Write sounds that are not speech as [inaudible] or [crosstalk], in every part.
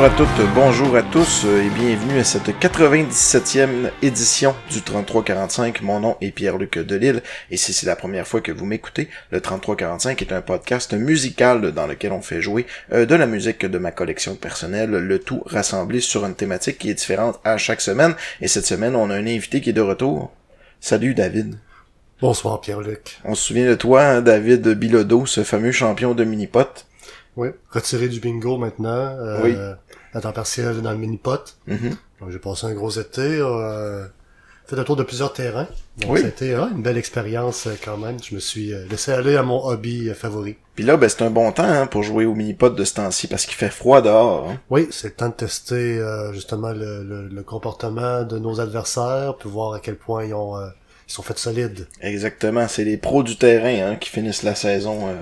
bonjour à toutes, bonjour à tous euh, et bienvenue à cette 97e édition du 3345. Mon nom est Pierre-Luc Delille et si c'est la première fois que vous m'écoutez, le 3345 est un podcast musical dans lequel on fait jouer euh, de la musique de ma collection personnelle, le tout rassemblé sur une thématique qui est différente à chaque semaine. Et cette semaine, on a un invité qui est de retour. Salut David. Bonsoir Pierre-Luc. On se souvient de toi, hein, David Bilodeau, ce fameux champion de mini-pot. Oui, retiré du bingo maintenant. Euh, Oui. À temps partiel dans le mini-pot. Mhm. Donc, J'ai passé un gros été. Euh, fait le tour de plusieurs terrains. Donc Oui. c'était euh, une belle expérience euh, quand même. Je me suis euh, laissé aller à mon hobby euh, favori. Puis là, ben, c'est un bon temps hein, pour jouer au mini-pot de ce temps-ci parce qu'il fait froid dehors. hein. Oui, c'est le temps de tester euh, justement le, le- le comportement de nos adversaires, puis voir à quel point ils ont euh, ils sont faits solides. Exactement, c'est les pros du terrain hein, qui finissent la saison euh,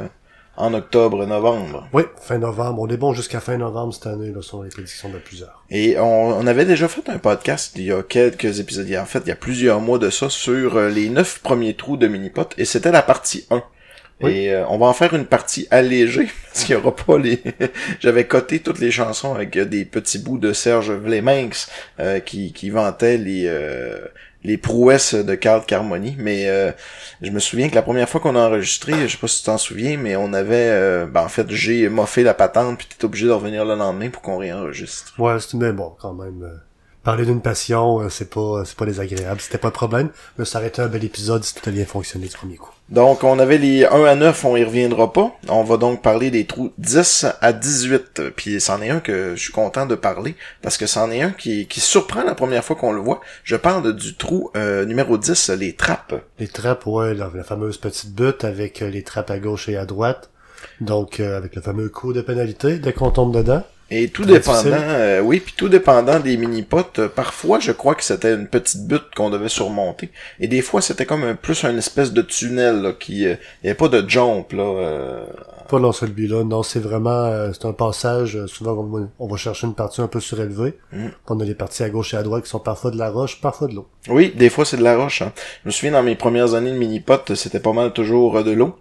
en octobre-novembre. Oui, fin novembre. On est bon jusqu'à fin novembre cette année, là, sont les prédictions de plusieurs. Et on, on avait déjà fait un podcast il y a quelques épisodes, il y a- en fait il y a plusieurs mois de ça, sur euh, les neuf premiers trous de mini-pot, et c'était la partie 1. Oui. Et euh, on va en faire une partie allégée, [laughs] parce qu'il y aura pas les... [laughs] J'avais coté toutes les chansons avec euh, des petits bouts de Serge Vleminx euh, qui, qui vantait les... euh, les prouesses de Carl Carmoni, mais euh, je me souviens que la première fois qu'on a enregistré, je sais pas si tu t'en souviens, mais on avait, euh, ben en fait, j'ai moffé la patente, puis t'es obligé de revenir le lendemain pour qu'on réenregistre. Ouais, c'est mais bon, quand même. euh, parler d'une passion, c'est pas c'est pas désagréable, c'était pas de problème. Mais ça aurait été un bel épisode si tout a bien fonctionné du premier coup. Donc, on avait les 1 à 9, on y reviendra pas. On va donc parler des trous 10 à 18. Puis c'en est un que je suis content de parler, parce que c'en est un qui, qui surprend la première fois qu'on le voit. Je parle du trou euh, numéro 10, les trappes. Les trappes, ouais, la, la fameuse petite butte avec euh, les trappes à gauche et à droite. Donc euh, avec le fameux coup de pénalité dès qu'on tombe dedans. Et tout dépendant, euh, oui, puis tout dépendant des mini-potes, euh, parfois je crois que c'était une petite butte qu'on devait surmonter. Et des fois c'était comme un, plus une espèce de tunnel, là, qui... euh, n'y avait pas de jump, là. euh, Pas dans celui-là, non, c'est vraiment euh, c'est un passage. euh, souvent on va, on va chercher une partie un peu surélevée. Mm. On a des parties à gauche et à droite qui sont parfois de la roche, parfois de l'eau. Oui, des fois c'est de la roche. Hein. Je me souviens dans mes premières années de mini-pot, c'était pas mal toujours euh, de l'eau.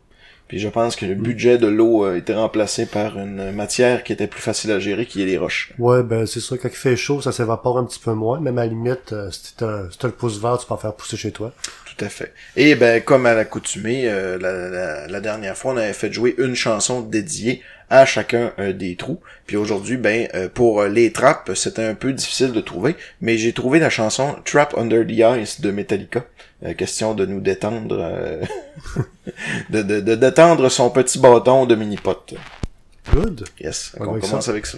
Puis je pense que le budget de l'eau a été remplacé par une matière qui était plus facile à gérer, qui est les roches. Ouais, ben c'est sûr, quand il fait chaud, ça s'évapore un petit peu moins. Même à la limite, euh, si t'as si le pouce vert, tu peux en faire pousser chez toi. Tout à fait. Et ben comme à l'accoutumée, euh, la, la, la dernière fois, on avait fait jouer une chanson dédiée à chacun euh, des trous. Puis aujourd'hui, ben pour les trappes, c'était un peu difficile de trouver, mais j'ai trouvé la chanson Trap Under the Ice de Metallica. Euh, question de nous détendre, euh, [laughs] de, de, de détendre son petit bâton de mini-pot. Good. Yes, On commence ça. avec ça.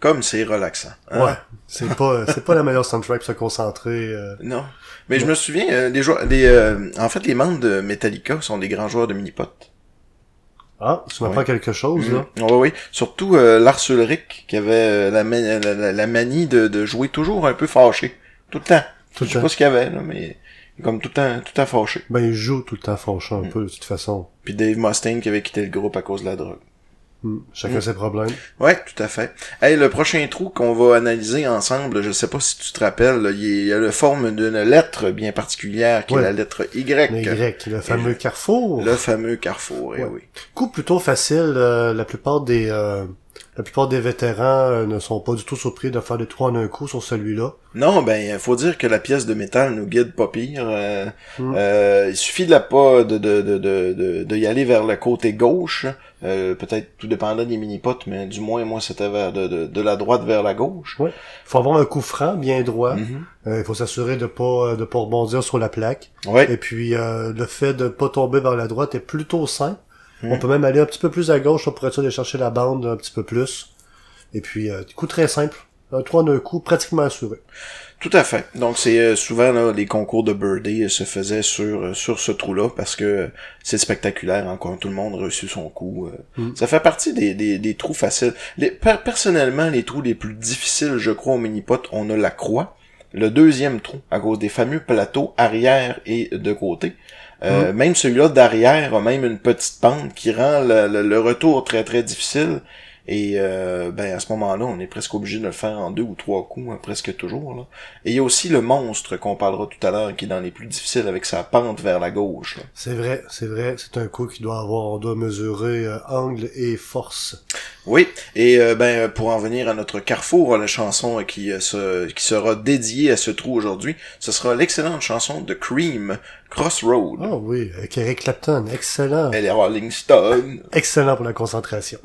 Comme c'est relaxant. hein? Ouais. C'est pas, c'est pas la meilleure soundtrack pour se concentrer. euh. Non. Mais je me souviens, euh, les joueurs, les, euh, en fait, les membres de Metallica sont des grands joueurs de mini-pot. Ah, tu m'apprends Ouais. quelque chose, là. Oui, oui. Surtout euh, Lars Ulrich, qui avait euh, la, ma- la, la- la manie de, de jouer toujours un peu fâché. Tout le temps. Tout le je sais temps. pas ce qu'il y avait, là, mais comme tout le temps, tout le temps fâché. Ben, il joue tout le temps fâché Mm. un peu, de toute façon. Puis Dave Mustaine qui avait quitté le groupe à cause de la drogue. Chacun Mm. ses problèmes. Ouais, tout à fait. Hey, le prochain trou qu'on va analyser ensemble, je sais pas si tu te rappelles, il y a la forme d'une lettre bien particulière qui Ouais. est la lettre Y. Le Y, le fameux carrefour. Le fameux carrefour, eh Ouais. oui. Coup plutôt facile, euh, la plupart des euh, la plupart des vétérans euh, ne sont pas du tout surpris de faire des trous en un coup sur celui-là. Non, ben, faut dire que la pièce de métal nous guide pas pire. euh, Mm. euh, il suffit de la pas de, de, de, de, de, de y aller vers le côté gauche. Euh, peut-être tout dépendant des mini-potes, mais du moins, moi, c'était vers de, de, de la droite vers la gauche. Ouais. faut avoir un coup franc bien droit. Mhm. Euh, il faut s'assurer de pas de pas rebondir sur la plaque. Ouais. Et puis euh, le fait de pas tomber vers la droite est plutôt simple. Mm. On peut même aller un petit peu plus à gauche pour être sûr de chercher la bande un petit peu plus? Et puis euh, coup très simple. Un trou en un coup pratiquement assuré. Tout à fait. Donc c'est euh, souvent là, les concours de birdie euh, se faisaient sur euh, sur ce trou-là parce que c'est spectaculaire hein, quand tout le monde a reçu son coup. Mm. Ça fait partie des, des, des trous faciles. Les, per- personnellement, les trous les plus difficiles, je crois, au mini-pot, on a la croix. Le deuxième trou, à cause des fameux plateaux arrière et de côté. Euh, Même celui-là d'arrière a même une petite pente qui rend le, le- le retour très très difficile. Et euh, ben à ce moment-là, on est presque obligé de le faire en deux ou trois coups, hein, presque toujours. Là. Et il y a aussi le monstre qu'on parlera tout à l'heure, qui est dans les plus difficiles avec sa pente vers la gauche. C'est vrai, c'est vrai. C'est un coup qui doit avoir, on doit mesurer euh, angle et force. Oui, et euh, ben pour en venir à notre carrefour, la chanson qui, euh, se, qui sera dédiée à ce trou aujourd'hui, ce sera l'excellente chanson de Cream, Crossroad. Ah oui, avec Eric Clapton, excellent. Elle est Rolling Stone. Excellent pour la concentration.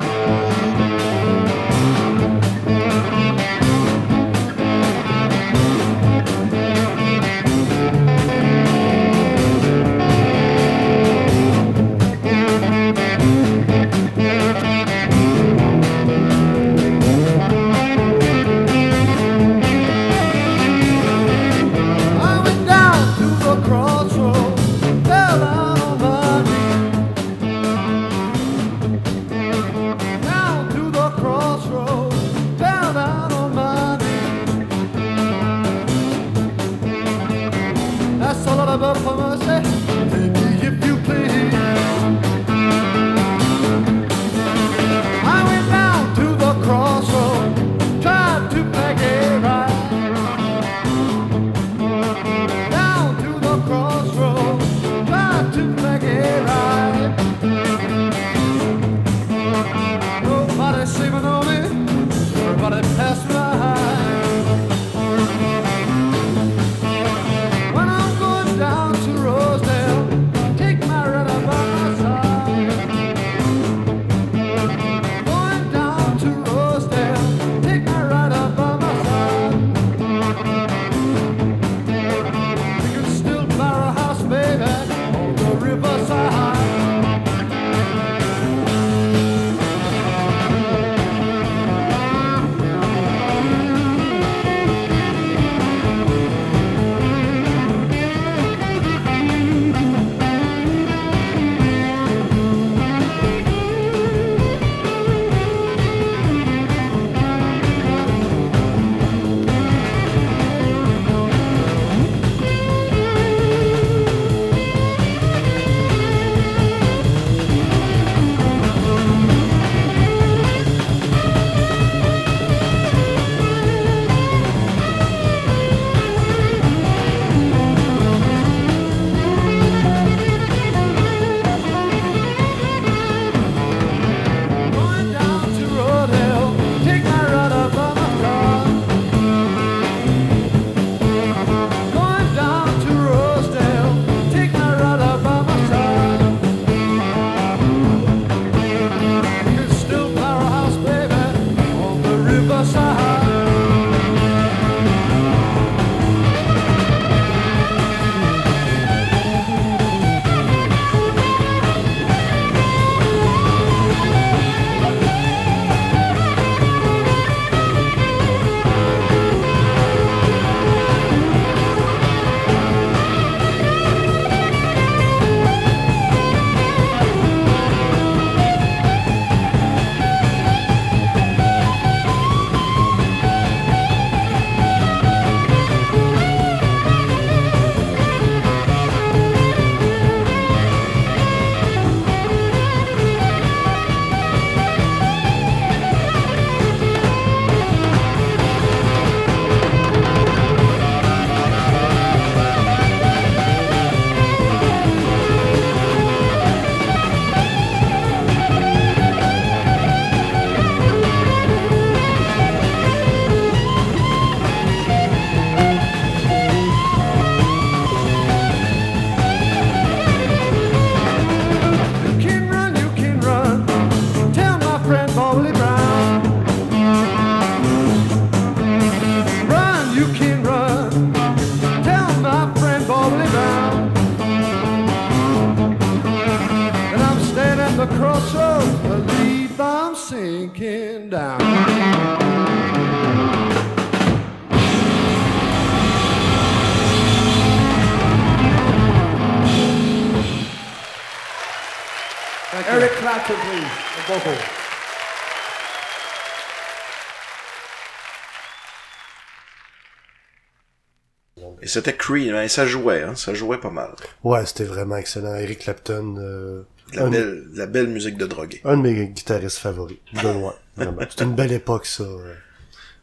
C'était Creed, hein, et ça jouait, hein, ça jouait pas mal. Ouais, c'était vraiment excellent. Eric Clapton, euh, La belle, de la belle musique de drogué. un de mes guitaristes favoris, de loin. [laughs] Vraiment. C'était une belle époque, ça. euh,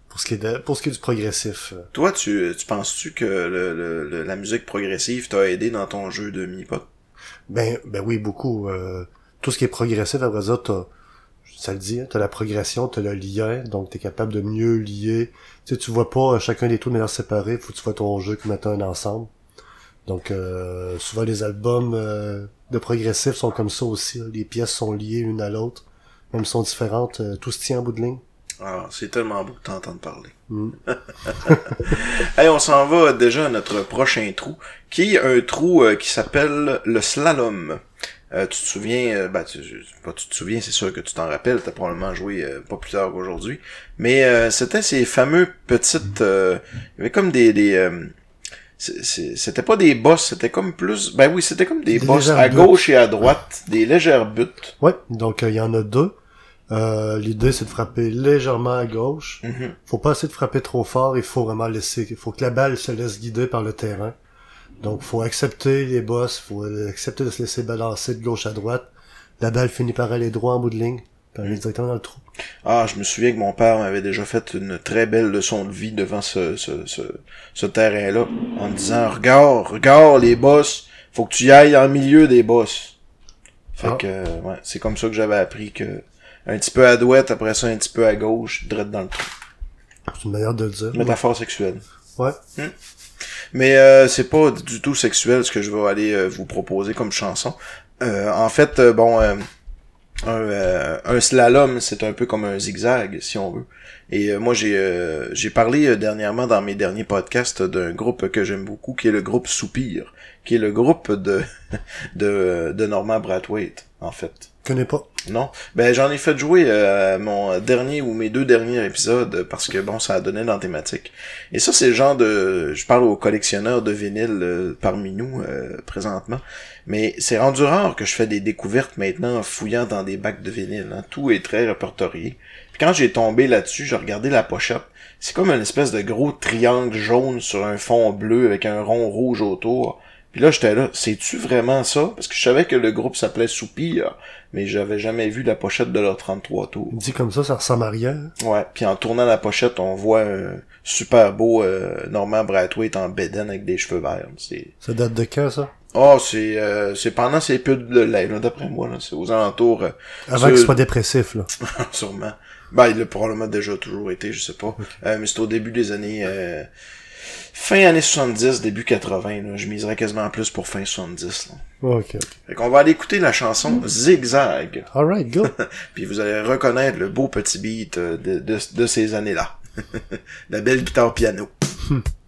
Pour ce qui est, de- pour ce qui est du progressif. euh. Toi, tu, tu penses-tu que le, le- le- la musique progressive t'a aidé dans ton jeu de mi-pot? Ben, ben oui, beaucoup. euh, tout ce qui est progressif, après ça, t'as, ça le dit, hein, t'as la progression, t'as le lien, donc t'es capable de mieux lier. Tu sais, tu vois pas euh, chacun des tours de manière séparée, faut que tu vois ton jeu comme étant un ensemble. Donc, euh, souvent les albums euh, de progressif sont comme ça aussi. Les pièces sont liées l'une à l'autre, même si sont différentes, euh, tout se tient en bout de ligne. Ah, c'est tellement beau de t'entendre parler. Mm. [laughs] Hey, on s'en va déjà à notre prochain trou, qui est un trou qui s'appelle le slalom. Euh, tu te souviens, euh, ben, tu, tu te souviens, c'est sûr que tu t'en rappelles, t'as probablement joué euh, pas plus tard qu'aujourd'hui, mais euh, c'était ces fameux petites, euh, il y avait comme des, des euh, c'était pas des bosses, c'était comme plus, ben oui, c'était comme des, Des bosses légères à gauche et à droite, des légères buttes. Ouais, donc euh, il y en a deux. Euh, L'idée, c'est de frapper légèrement à gauche. Mhm. Faut pas essayer de frapper trop fort, il faut vraiment laisser, il faut que la balle se laisse guider par le terrain. Donc, faut accepter les bosses, faut accepter de se laisser balancer de gauche à droite. La balle finit par aller droit en bout de ligne, puis aller directement dans le trou. Ah, je me souviens que mon père m'avait déjà fait une très belle leçon de vie devant ce, ce, ce, ce terrain-là, en me disant, regarde, regarde les bosses, faut que tu y ailles en milieu des bosses. Fait Ah. que, ouais, c'est comme ça que j'avais appris que, un petit peu à droite, après ça un petit peu à gauche, direct dans le trou. C'est une manière de le dire. Métaphore sexuelle. Ouais. Mais euh, c'est pas du tout sexuel ce que je vais aller euh, vous proposer comme chanson. Euh, en fait, euh, bon, euh, un, un slalom, c'est un peu comme un zigzag, si on veut. Et moi, j'ai j'ai parlé dernièrement dans mes derniers podcasts d'un groupe que j'aime beaucoup, qui est le groupe Soupir, qui est le groupe de [laughs] de, de Norman Brathwaite, en fait. Connais pas. Non? Ben j'en ai fait jouer euh, mon dernier ou mes deux derniers épisodes parce que bon ça a donné dans la thématique. Et ça c'est le genre de je parle aux collectionneurs de vinyle euh, parmi nous euh, présentement, mais c'est rendu rare que je fais des découvertes maintenant en fouillant dans des bacs de vinyle. hein. Tout est très répertorié. Puis quand j'ai tombé là-dessus, j'ai regardé la pochette. C'est comme une espèce de gros triangle jaune sur un fond bleu avec un rond rouge autour. Puis là, j'étais là, c'est-tu vraiment ça? Parce que je savais que le groupe s'appelait Soupir, mais j'avais jamais vu la pochette de leur 33 tours. Dit comme ça, ça ressemble à rien. Ouais, puis en tournant la pochette, on voit un super beau euh, Norman Brathwaite en bédaine avec des cheveux verts. C'est Ça date de quand, ça? Oh, c'est euh, c'est pendant ces pubs de lait, là, d'après moi, là. C'est aux alentours, euh, Avant sur- qu'il soit dépressif, là. [laughs] sûrement. Ben, il l'a probablement déjà toujours été, je sais pas. Euh, mais c'est au début des années... fin années 70, début 80, là. Je miserais quasiment plus pour fin 70, là. Ok. Fait qu'on va aller écouter la chanson Zigzag. Alright, go. [laughs] Puis vous allez reconnaître le beau petit beat euh, de, de, de ces années-là. [laughs] la belle guitare piano. [laughs]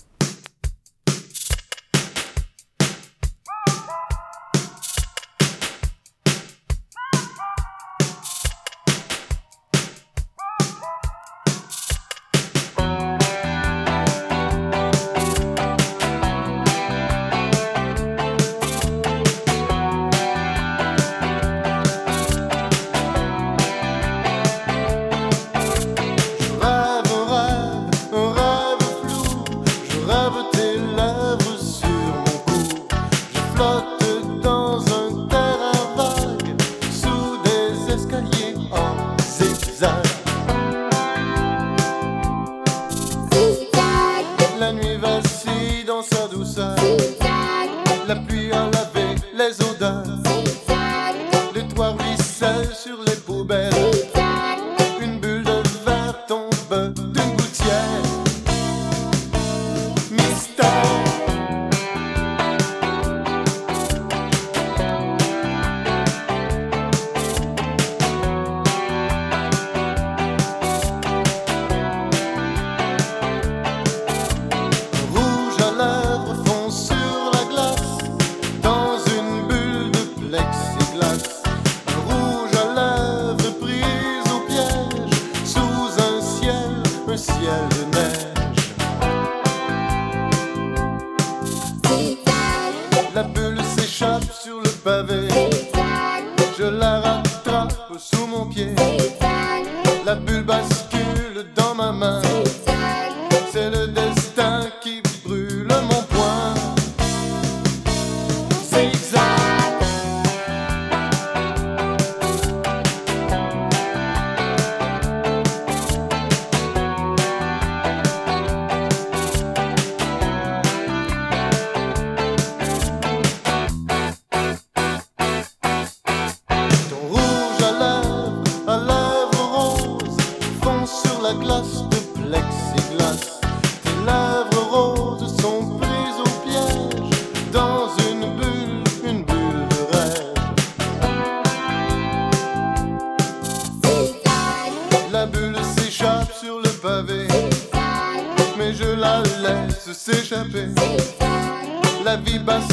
s'échapper. La vie bascule,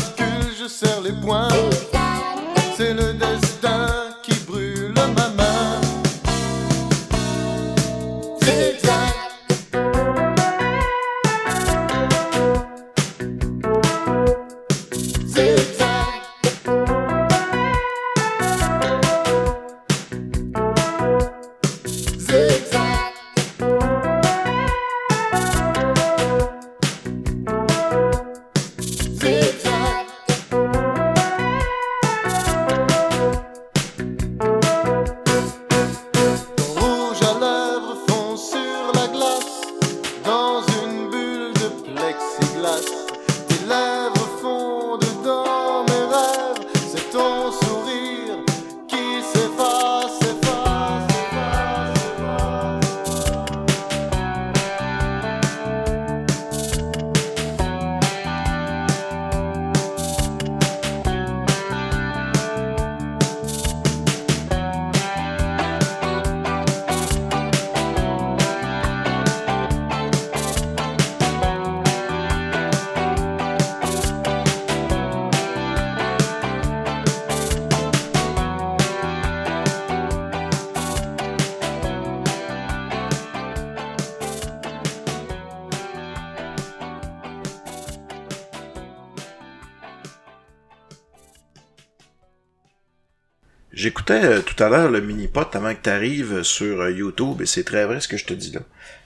J'écoutais euh, tout à l'heure le mini-pot avant que tu arrives sur euh, YouTube et c'est très vrai ce que je te dis là.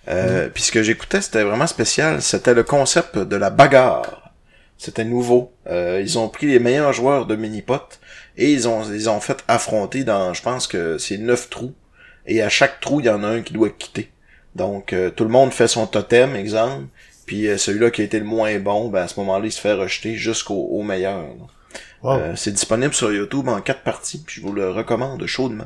Euh, Puis ce que j'écoutais, c'était vraiment spécial. C'était le concept de la bagarre. C'était nouveau. Euh, ils ont pris les meilleurs joueurs de mini-pot et ils ont, ils ont fait affronter dans, je pense que c'est neuf trous. Et à chaque trou, il y en a un qui doit quitter. Donc euh, tout le monde fait son totem, exemple. Puis euh, celui-là qui a été le moins bon, ben à ce moment-là, il se fait rejeter jusqu'au au meilleur. là. Wow. Euh, c'est disponible sur YouTube en quatre parties, puis je vous le recommande chaudement.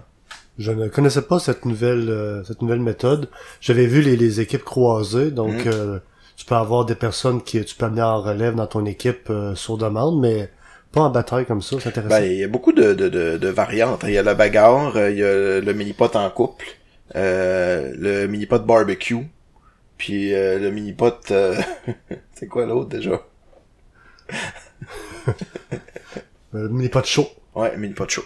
Je ne connaissais pas cette nouvelle euh, cette nouvelle méthode. J'avais vu les, les équipes croisées, donc Mhm. euh, tu peux avoir des personnes qui tu peux amener en relève dans ton équipe euh, sur demande, mais pas en bataille comme ça, c'est intéressant. Ben, il y a beaucoup de, de, de, de variantes. Il y a la bagarre, il y a le mini-pot en couple, euh, le mini-pot barbecue, puis euh, le mini-pot... euh, [laughs] c'est quoi l'autre déjà? [laughs] Euh, chaud. Ouais, chaud.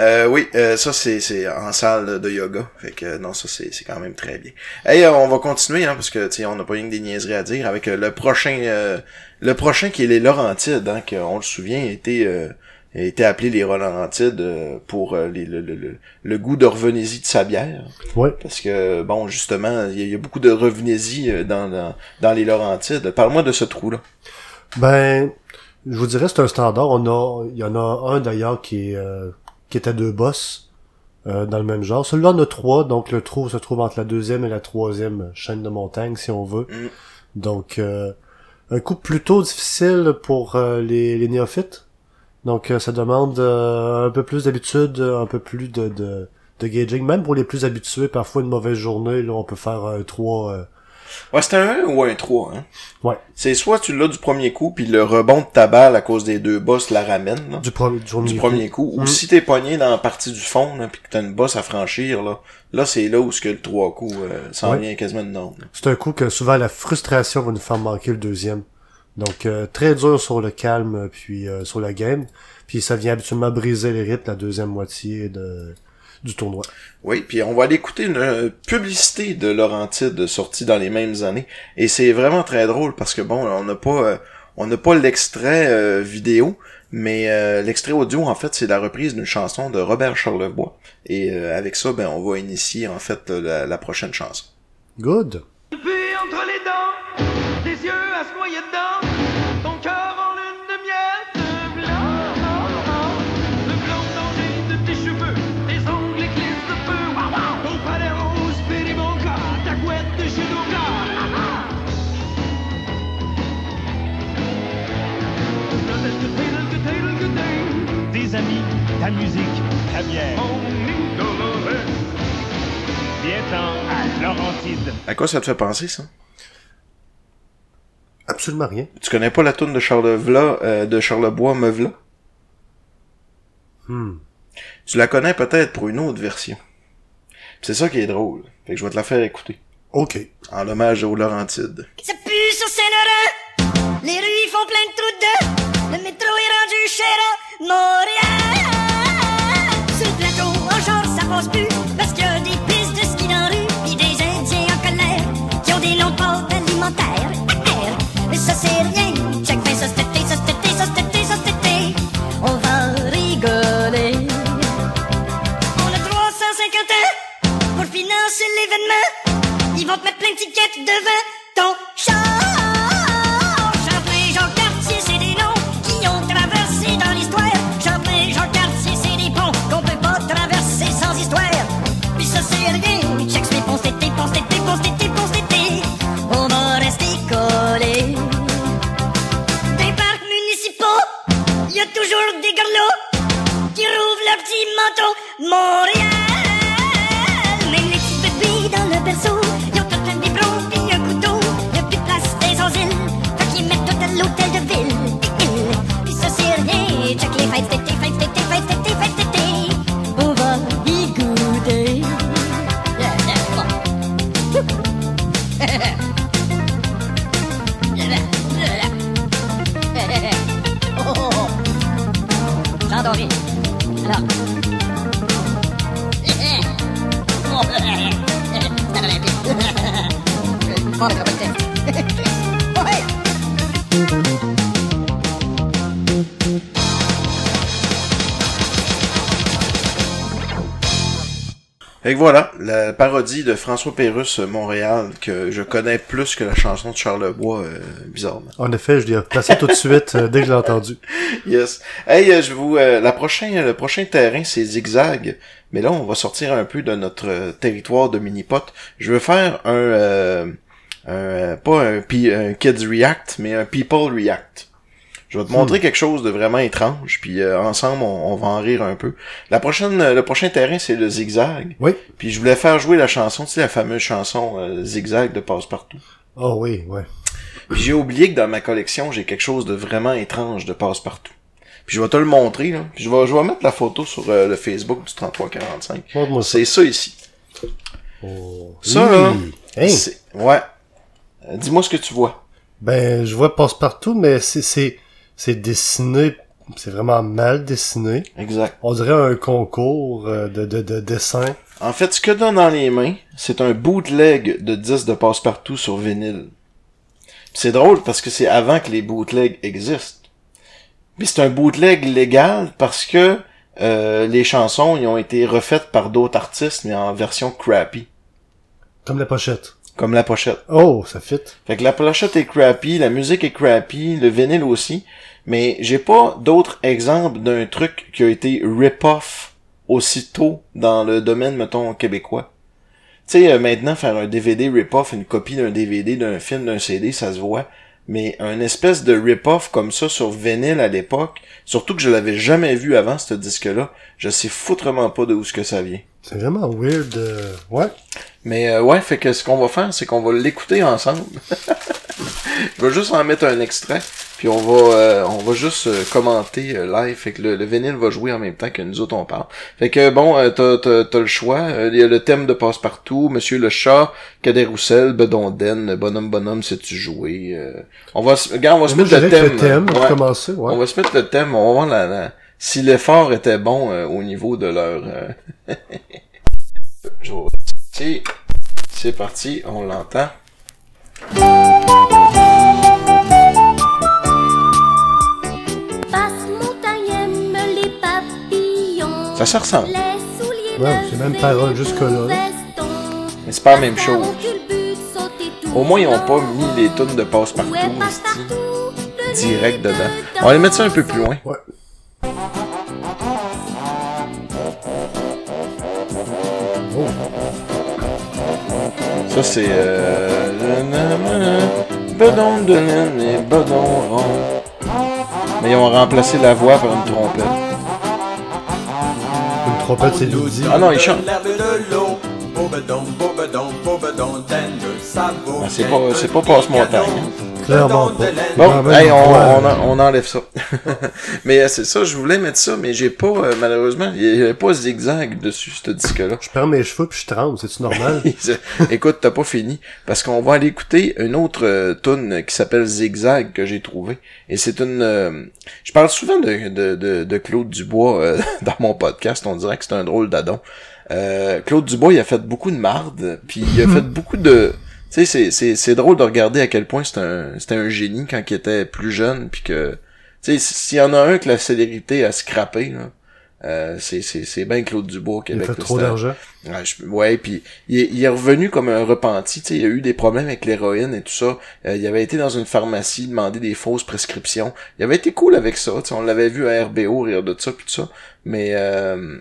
Euh, oui, euh, ça c'est c'est en salle de yoga. Fait que euh, non, ça c'est c'est quand même très bien. Hey, euh, on va continuer hein, parce que tu sais, on n'a pas rien que des niaiseries à dire avec euh, le prochain euh, le prochain qui est les Laurentides, hein, qu'on le souvient, a été euh, a été appelé les Laurentides pour les, le, le, le, le goût de revenez-y de sa bière. Ouais. Parce que bon, justement, il y, a- il y a beaucoup de revenez-y euh, dans, dans dans les Laurentides. Parle-moi de ce trou-là. Ben, je vous dirais c'est un standard. On a, il y en a un d'ailleurs qui est euh, qui est à deux bosses euh, dans le même genre. Celui-là en a trois, donc le trou se trouve entre la deuxième et la troisième chaîne de montagne, si on veut. Mm. Donc euh, un coup plutôt difficile pour euh, les, les néophytes. Donc euh, ça demande euh, un peu plus d'habitude, un peu plus de, de de gauging. Même pour les plus habitués, parfois une mauvaise journée, là, on peut faire un 3 euh, Ouais, c'est un 1 ou un 3, hein? Ouais. C'est soit tu l'as du premier coup, puis le rebond de ta balle à cause des deux bosses la ramène, là, du, pro- du premier du coup. premier coup. Ou Mm. si t'es pogné dans la partie du fond, là, puis que t'as une bosse à franchir, là, là c'est là où ce que le trois coups euh, s'en Ouais. vient quasiment de là. C'est un coup que souvent la frustration va nous faire manquer le deuxième. Donc euh, très dur sur le calme puis euh, sur la game. Puis ça vient habituellement briser les rythmes la deuxième moitié de du tournoi. Oui, puis on va aller écouter une euh, publicité de Laurentide sortie dans les mêmes années. Et c'est vraiment très drôle parce que bon, on n'a pas... euh, On n'a pas l'extrait euh, vidéo, mais euh, l'extrait audio, en fait, c'est la reprise d'une chanson de Robert Charlebois. Et avec ça, ben, on va initier, en fait, la, la prochaine chanson. Good. Amis, ta musique, ta bière. Viens-t'en à Laurentide. À quoi ça te fait penser, ça? Absolument rien. Tu connais pas la toune de Charlevla, euh, de Charlebois Meuvla? Hmm. Tu la connais peut-être pour une autre version. Puis C'est ça qui est drôle. Fait que je vais te la faire écouter. OK. En hommage aux Laurentides. Ça pue sur Saint-Laurent. Les rues font plein de trous dedans. Le métro est rendu cher à Parce qu'il y a des pistes de ski dans la rue. Pis des Indiens en colère. Qui ont des de portes alimentaires. Mais ça, c'est rien. Check bien ça, cet été, ça, cet été, ça, cet été, ça, cet été. On va rigoler. On a 350 ans pour financer l'événement. Ils vont te mettre plein de tickets devant ton char. Rouvrent leur petit manteau. Montréal, même Fait que voilà, la parodie de François Pérusse Montréal, que je connais plus que la chanson de Charlebois, euh, bizarrement. En effet, je l'ai replacé tout de suite euh, dès que je l'ai entendu. [laughs] Yes. Hey, euh, je vous, euh, la prochaine, le prochain terrain, c'est zigzag. Mais là, on va sortir un peu de notre euh, territoire de mini-pot. Je veux faire un, euh, un, pas un, un Kids React, mais un People React. Je vais te montrer quelque chose de vraiment étrange, puis euh, ensemble, on, on va en rire un peu. La prochaine, euh, le prochain terrain, c'est le zigzag. Oui. Puis je voulais faire jouer la chanson, tu sais, la fameuse chanson euh, Zigzag de Passepartout. Oh oui, ouais. Puis j'ai oublié que dans ma collection, j'ai quelque chose de vraiment étrange de Passepartout. Puis je vais te le montrer, là. Puis je vais, je vais mettre la photo sur euh, le Facebook du 3345. Montre-moi ça. C'est ça ici. Oh. Ça, là, Hey. c'est... Ouais. Euh, Dis-moi ce que tu vois. Ben, je vois passe-partout, mais c'est, c'est, c'est dessiné, c'est vraiment mal dessiné. Exact. On dirait un concours euh, de, de, de dessin. En fait, ce que t'as dans les mains, c'est un bootleg de 10 de Passepartout sur vinyle. C'est drôle parce que c'est avant que les bootlegs existent. Puis c'est un bootleg légal parce que euh, les chansons ils ont été refaites par d'autres artistes, mais en version crappy. Comme la pochette. Comme la pochette. Oh, ça fit. Fait que la pochette est crappy, la musique est crappy, le vinyle aussi, mais j'ai pas d'autres exemples d'un truc qui a été rip-off aussitôt dans le domaine, mettons, québécois. Tu sais, euh, maintenant, faire un DVD rip-off, une copie d'un DVD, d'un film, d'un CD, ça se voit. Mais un espèce de rip-off comme ça sur vinyle à l'époque, surtout que je l'avais jamais vu avant, ce disque-là, je sais foutrement pas de où ce que ça vient. C'est vraiment weird. euh, Ouais. Mais euh, ouais, fait que ce qu'on va faire, c'est qu'on va l'écouter ensemble. [laughs] Je vais juste en mettre un extrait, puis on va euh, on va juste euh, commenter euh, live. Fait que le, le vinyle va jouer en même temps que nous autres on parle. Fait que bon, euh, t'as, t'as, t'as le choix. Euh, Il y a le thème de Passe-Partout, Monsieur le Chat, Cadet Roussel, Bedonden, Bonhomme Bonhomme, sais-tu jouer? Euh, on va se, regarde, on va se mettre le thème. le thème, Ouais. commencer, ouais. On va se mettre le thème, on va voir la, la- si l'effort était bon euh, au niveau de leur... Euh, [laughs] c'est parti, on l'entend. Ça se ressemble. Ouais, c'est même parole jusque-là. Mais c'est pas la même chose. Au moins, ils n'ont pas mis les tonnes de passe-partout, direct dedans. On va les mettre ça un peu plus loin. Oh, Ça, c'est... Euh... Bedon de laine et bedon rond. Mais ils ont remplacé la voix par une trompette. une trompette, c'est. Ah non, ils chantent. Ah, c'est pas- c'est pas passe-montagne, hein. Clairement pas. Bon, hey, on, ouais. on, en- on enlève ça. [laughs] mais euh, c'est ça, je voulais mettre ça, mais j'ai pas, euh, malheureusement, il y avait pas zigzag dessus, ce disque-là. Je perds mes cheveux puis je tremble, c'est-tu normal? [laughs] Écoute, t'as pas fini. Parce qu'on va aller écouter une autre euh, tune qui s'appelle Zigzag que j'ai trouvé. Et c'est une... euh, je parle souvent de, de, de, de Claude Dubois euh, [laughs] dans mon podcast. On dirait que c'est un drôle d'adon. Euh, Claude Dubois, il a fait beaucoup de marde. Puis il a fait beaucoup de... Tu sais, c'est, c'est, c'est drôle de regarder à quel point c'est un, c'était un génie quand il était plus jeune. Puis que... Tu sais, s'il y en a un que la célérité a scrappé, là, euh, c'est, c'est, c'est bien Claude Dubois qui Il a avec fait trop d'argent. Ouais, je- ouais, puis il, est- il est revenu comme un repenti, tu sais, il a eu des problèmes avec l'héroïne et tout ça. Euh, il avait été dans une pharmacie demander des fausses prescriptions. Il avait été cool avec ça, tu sais, on l'avait vu à RBO rire de ça puis tout ça, mais euh,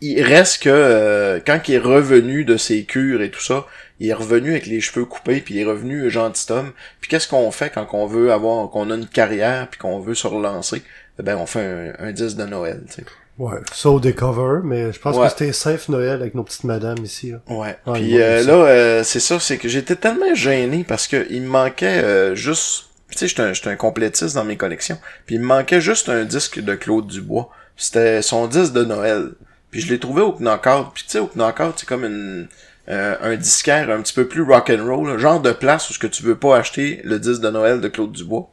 il reste que euh, quand il est revenu de ses cures et tout ça, il est revenu avec les cheveux coupés puis il est revenu gentil homme. Puis qu'est-ce qu'on fait quand on veut avoir qu'on a une carrière puis qu'on veut se relancer? Eh Ben on fait un, un disque de Noël, tu sais. Ouais. Sauf des covers, mais je pense Ouais. que c'était safe Noël avec nos petites madames ici, là. Ouais. Ah, Puis euh, là, euh, c'est ça, c'est que j'étais tellement gêné parce que il me manquait euh, juste. Tu sais, j'étais un, j'étais un complétiste dans mes collections. Puis il me manquait juste un disque de Claude Dubois. C'était son disque de Noël. Puis je l'ai trouvé au Knockout. Puis tu sais, au Knockout, c'est comme une euh, un disquaire un petit peu plus rock and roll, genre de place où ce que tu veux pas acheter le disque de Noël de Claude Dubois.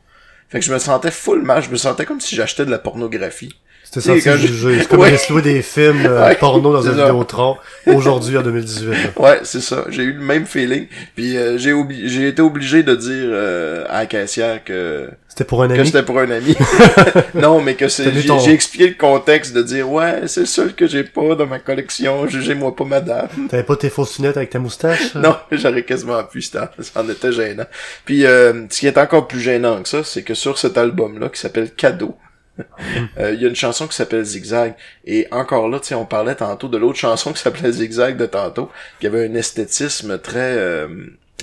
Fait que je me sentais full mal, je me sentais comme si j'achetais de la pornographie. Sais, censé quand je- juger. C'est comme Ouais. des films euh, Ouais, porno dans c'est un ça. Vidéotron aujourd'hui en 2018. là. Ouais, c'est ça. J'ai eu le même feeling. Puis euh, j'ai obli- j'ai été obligé de dire euh, à la caissière que C'était pour un que ami? c'était pour un ami. [laughs] [laughs] non, mais que c'est j'ai ton- expliqué le contexte de dire ouais, c'est le seul que j'ai pas dans ma collection. Jugez-moi pas madame. [laughs] T'avais pas tes fausses lunettes avec ta moustache? Non, j'aurais quasiment pu, ça ça en était gênant. Puis euh, ce qui est encore plus gênant que ça, c'est que sur cet album-là, qui s'appelle Cadeau, euh, il y a une chanson qui s'appelle Zigzag. Et encore là, tu sais, on parlait tantôt de l'autre [laughs] chanson qui s'appelait Zigzag de tantôt, qui avait un esthétisme très... euh,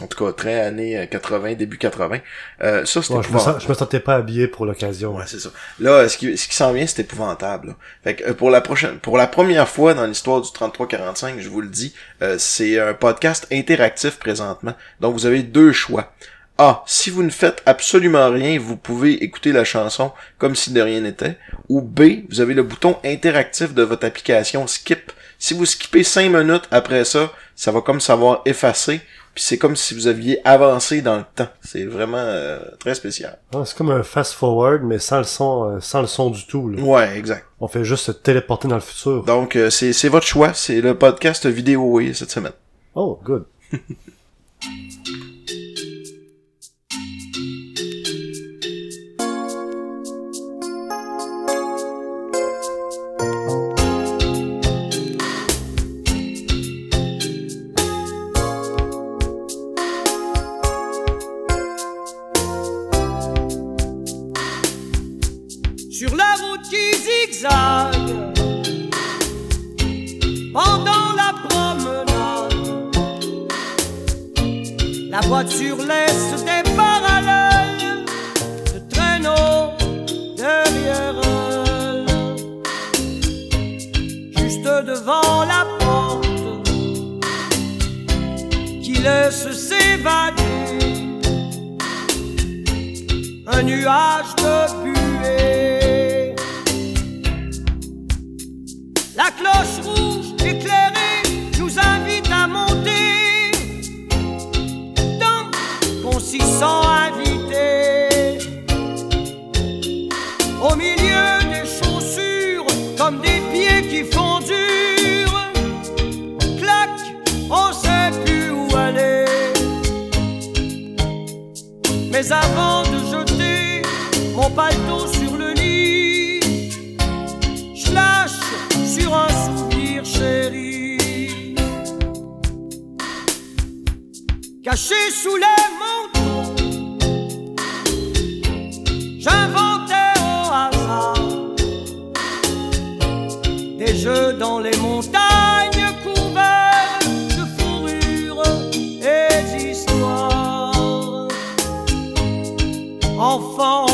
en tout cas, très années 80, début 80. Euh, ça, c'était Ouais, je, me sens- je me sentais pas habillé pour l'occasion. Ouais, c'est ça. Là, ce qui, ce qui s'en vient, c'est épouvantable. là. Fait que, euh, pour la prochaine, pour la première fois dans l'histoire du 3345, je vous le dis, euh, c'est un podcast interactif présentement. Donc, vous avez deux choix. A. Si vous ne faites absolument rien, vous pouvez écouter la chanson comme si de rien n'était. Ou B. Vous avez le bouton interactif de votre application Skip. Si vous skippez 5 minutes après ça, ça va comme savoir effacer. Puis c'est comme si vous aviez avancé dans le temps. C'est vraiment euh, très spécial. Ouais, c'est comme un fast-forward, mais sans le son, euh, sans le son du tout. Là. Ouais, exact. On fait juste se téléporter dans le futur. Donc, euh, c'est c'est votre choix. C'est le podcast vidéo oui, cette semaine. Oh, good. [laughs]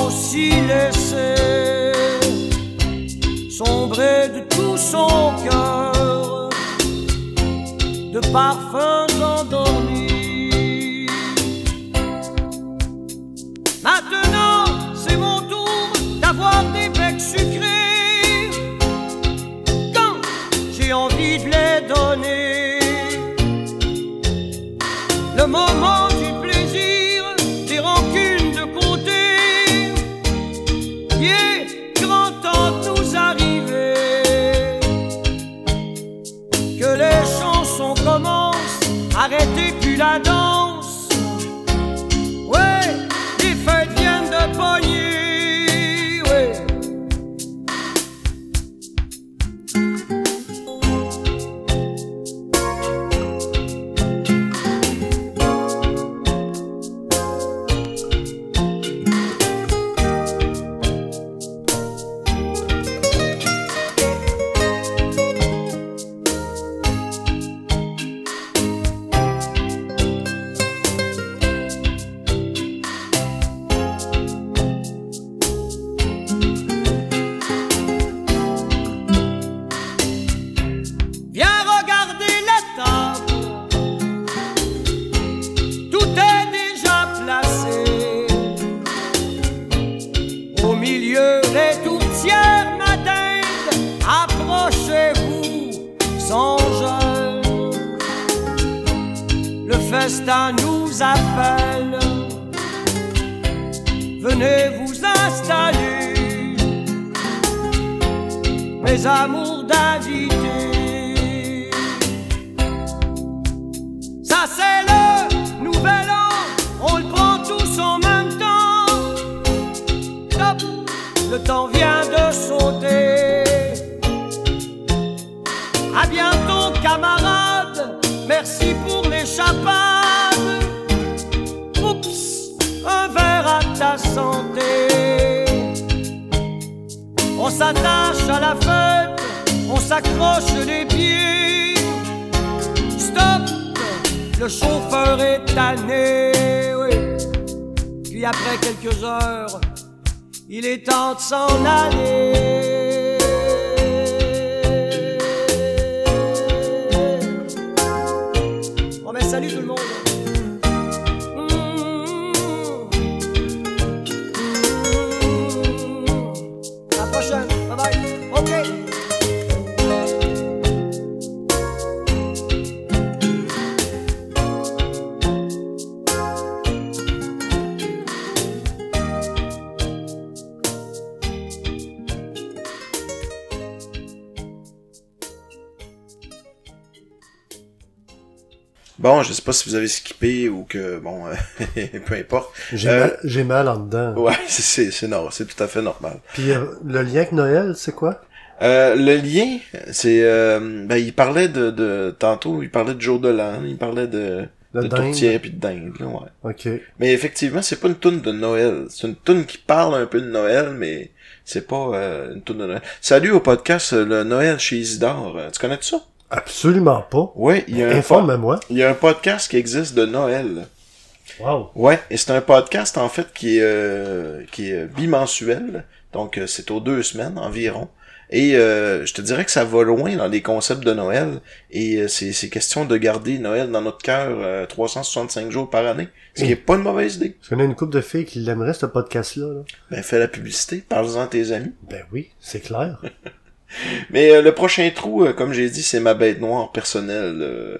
aussi laissé sombrer de tout son cœur de parfums endormis. Maintenant, c'est mon tour d'avoir des becs sucrés quand j'ai envie de les donner. Le moment arrêtez plus Puis après quelques heures, il est temps de s'en aller. Bon, je sais pas si vous avez skippé ou que, bon, euh, [laughs] peu importe. J'ai Euh, mal, j'ai mal en dedans. Ouais, [laughs] c'est- c'est c'est normal, c'est tout à fait normal. Puis euh, le lien avec Noël, c'est quoi? Euh, le lien, c'est, euh, ben, il parlait de, de, tantôt, il parlait de jour de l'an, il parlait de, Le de tourtière puis de dinde, là, ouais. Ok. Mais effectivement, c'est pas une toune de Noël. C'est une toune qui parle un peu de Noël, mais c'est pas euh, une toune de Noël. Salut au podcast Le Noël chez Isidore. Tu connais ça? Absolument pas. Ouais, il y a Informe-moi. il y a un podcast qui existe de Noël. Wow. Ouais, et c'est un podcast en fait qui est euh, qui est bimensuel, donc euh, c'est aux deux semaines environ. Et euh, je te dirais que ça va loin dans les concepts de Noël. Et euh, c'est c'est question de garder Noël dans notre cœur euh, 365 jours par année, ce qui est pas une mauvaise idée. Parce qu'on a une couple de filles qui l'aimeraient, ce podcast-là. là. Ben fais la publicité, parle-en à tes amis. Ben oui, c'est clair. [laughs] Mais euh, le prochain trou, euh, comme j'ai dit, c'est ma bête noire personnelle. euh.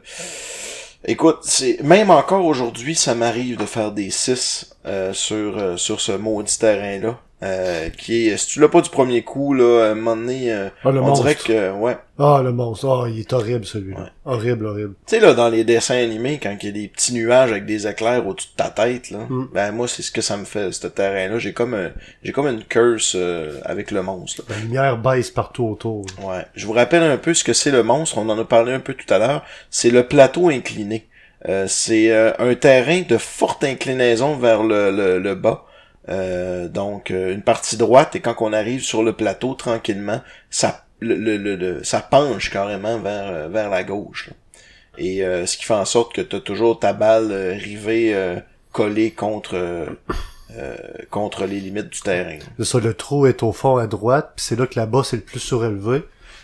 Écoute, c'est même encore aujourd'hui, ça m'arrive de faire des 6 sur sur ce maudit terrain-là. Euh, qui est, si tu l'as pas du premier coup, là, à un moment donné, euh, Ah, le on monstre. dirait que, ouais. Ah, le monstre. Ah, il est horrible, celui-là. Ouais. Horrible, horrible. Tu sais, là, dans les dessins animés, quand il y a des petits nuages avec des éclairs au-dessus de ta tête, là, Mm. ben, moi, c'est ce que ça me fait, ce terrain-là. J'ai comme un, j'ai comme une curse euh, avec le monstre, là. La lumière baisse partout autour. Ouais. Je vous rappelle un peu ce que c'est le monstre. On en a parlé un peu tout à l'heure. C'est le plateau incliné. Euh, c'est euh, un terrain de forte inclinaison vers le, le, le bas. Euh, donc euh, une partie droite et quand on arrive sur le plateau tranquillement, ça le, le, le- ça penche carrément vers, euh, vers la gauche. là. Et euh, ce qui fait en sorte que tu as toujours ta balle euh, rivée euh, collée contre contre les limites du terrain. C'est ça, le trou est au fond à droite, puis c'est là que la bosse est le plus surélevé.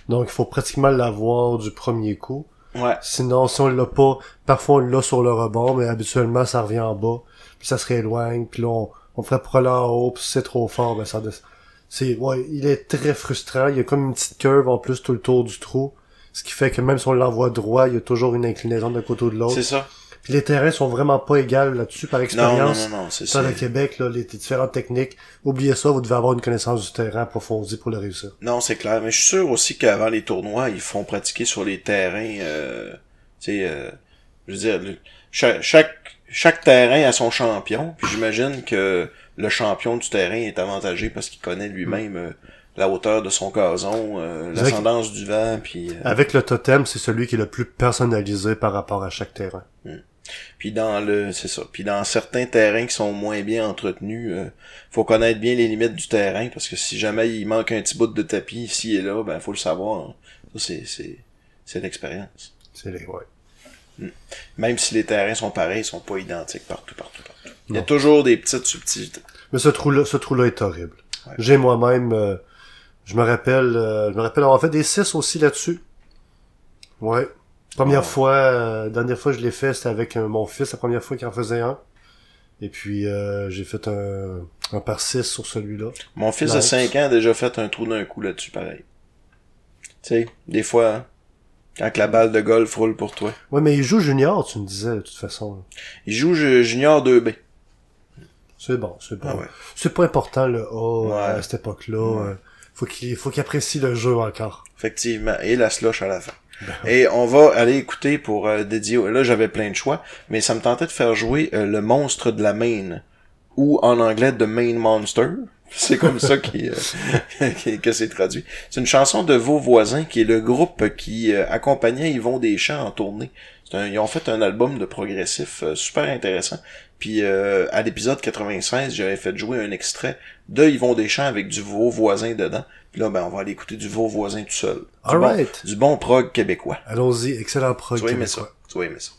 Donc, il faut pratiquement l'avoir du premier coup. Ouais. Sinon, si on l'a pas, parfois on l'a sur le rebord, mais habituellement, ça revient en bas, puis ça se rééloigne, puis là, on, on pour aller en haut, puis c'est trop fort, ben ça... C'est, ouais, il est très frustrant. Il y a comme une petite curve en plus tout le tour du trou. Ce qui fait que même si on l'envoie droit, il y a toujours une inclinaison d'un côté ou de l'autre. C'est ça. Puis les terrains sont vraiment pas égaux là-dessus par Non, non, expérience. non, non, c'est Ça, le Québec, là, les différentes techniques, oubliez ça, vous devez avoir une connaissance du terrain approfondie pour le réussir. Non, c'est clair. Mais je suis sûr aussi qu'avant les tournois, ils font pratiquer sur les terrains. Euh, tu sais, euh, je veux dire, chaque chaque terrain a son champion. Puis j'imagine que le champion du terrain est avantagé parce qu'il connaît lui-même euh, la hauteur de son gazon, euh, l'ascendance du vent, puis euh, Avec le totem, c'est celui qui est le plus personnalisé par rapport à chaque terrain. puis dans le c'est ça. Puis dans certains terrains qui sont moins bien entretenus, euh, faut connaître bien les limites du terrain parce que si jamais il manque un petit bout de tapis ici et là, ben faut le savoir. Ça c'est c'est c'est l'expérience. C'est les, ouais. Même si les terrains sont pareils, ils sont pas identiques partout, partout, partout. Il y a toujours des petites subtilités. Mais ce trou-là, ce trou-là est horrible. Ouais. J'ai moi-même, euh, je me rappelle, euh, je me rappelle avoir fait des 6 aussi là-dessus. Ouais. Première Oh. fois, euh, dernière fois que je l'ai fait, c'était avec euh, mon fils, la première fois qu'il en faisait un. Et puis, j'ai fait un, un par 6 sur celui-là. Mon fils de Nice. 5 ans a déjà fait un trou d'un coup là-dessus, pareil. Tu sais, des fois, hein, quand que la balle de golf roule pour toi. Ouais, mais il joue junior, tu me disais, de toute façon. Il joue ju- junior 2B. C'est bon, c'est bon. Ah ouais. C'est pas important, le A, euh, Ouais. à cette époque-là. Ouais. euh, faut qu'il, faut qu'il apprécie le jeu encore. Effectivement. Et la slush à la fin. [laughs] Ben Et on va aller écouter pour euh, dédier... Là, j'avais plein de choix, mais ça me tentait de faire jouer euh, le monstre de la Maine. Ou en anglais, The Maine Monster. [laughs] C'est comme ça qui, euh, [laughs] que c'est traduit. C'est une chanson de Vos Voisins, qui est le groupe qui euh, accompagnait Yvon Deschamps en tournée. Un- ils ont fait un album de progressif euh, super intéressant. Puis euh, à l'épisode 96, j'avais fait jouer un extrait de Yvon Deschamps avec du Vos Voisins dedans. Puis là, ben, on va aller écouter du Vos Voisins tout seul. Du, bon, Alright. du bon prog québécois. Allons-y, excellent prog. Tu aimer ça. québécois. Tu vas aimer ça.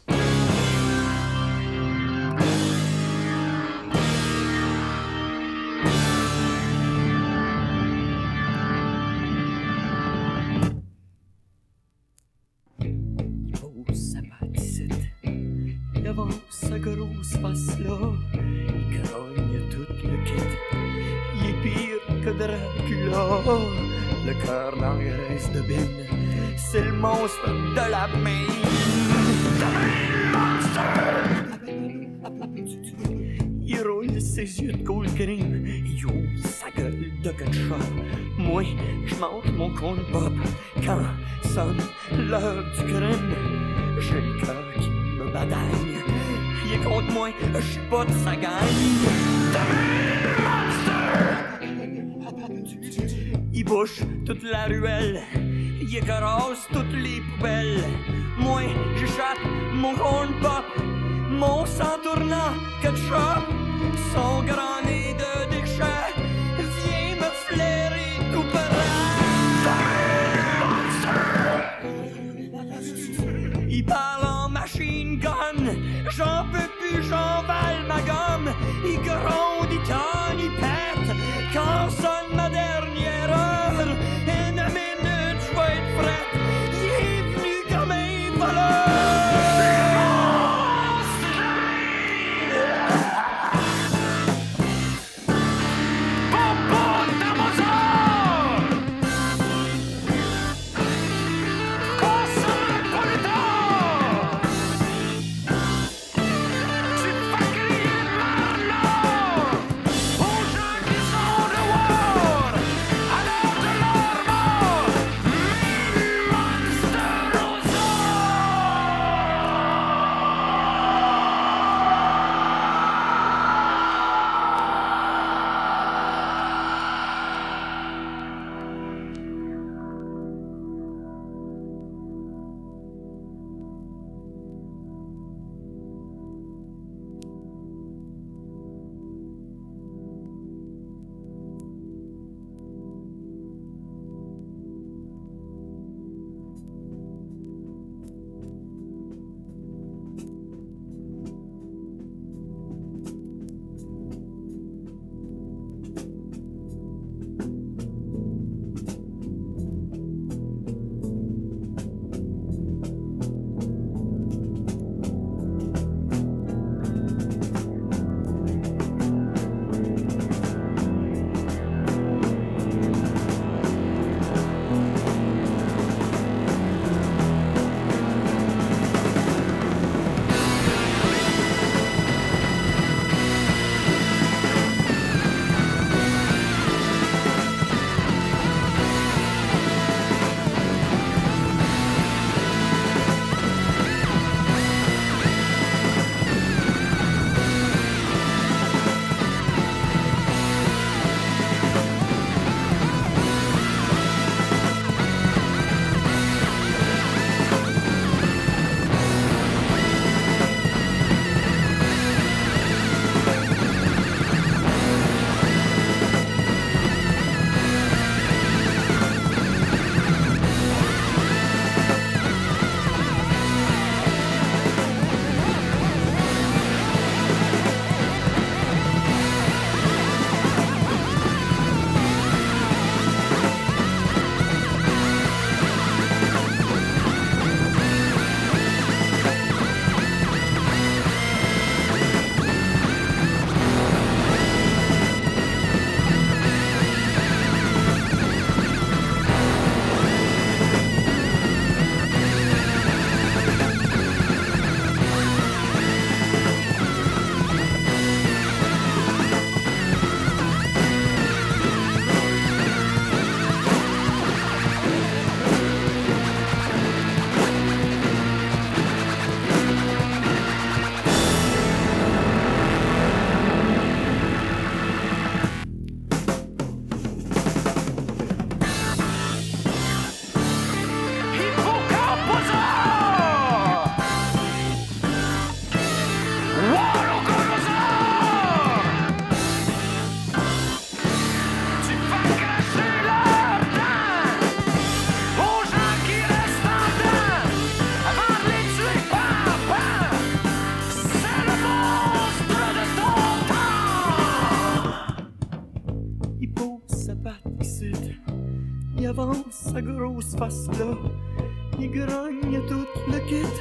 Il grogne tout le kit.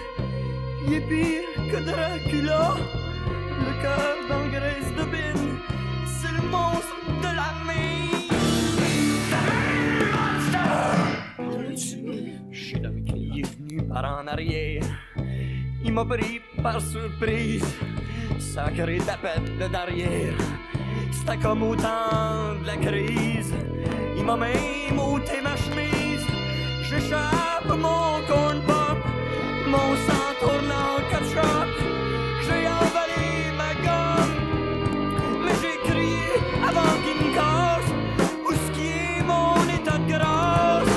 Il est pire que Dracula. Le cœur d'engraisse de bine. C'est le monstre de suis l'homme qui est venu par en arrière. Il m'a pris par surprise. Sacré tapette de derrière. C'était comme au temps de la crise. Il m'a même ôté ma chemise. J'échappe mon corn pop. Mon sang tourne en ketchup. J'ai avalé ma gomme. Mais j'ai crié avant qu'il me casse. Où ce qui est mon état de grâce?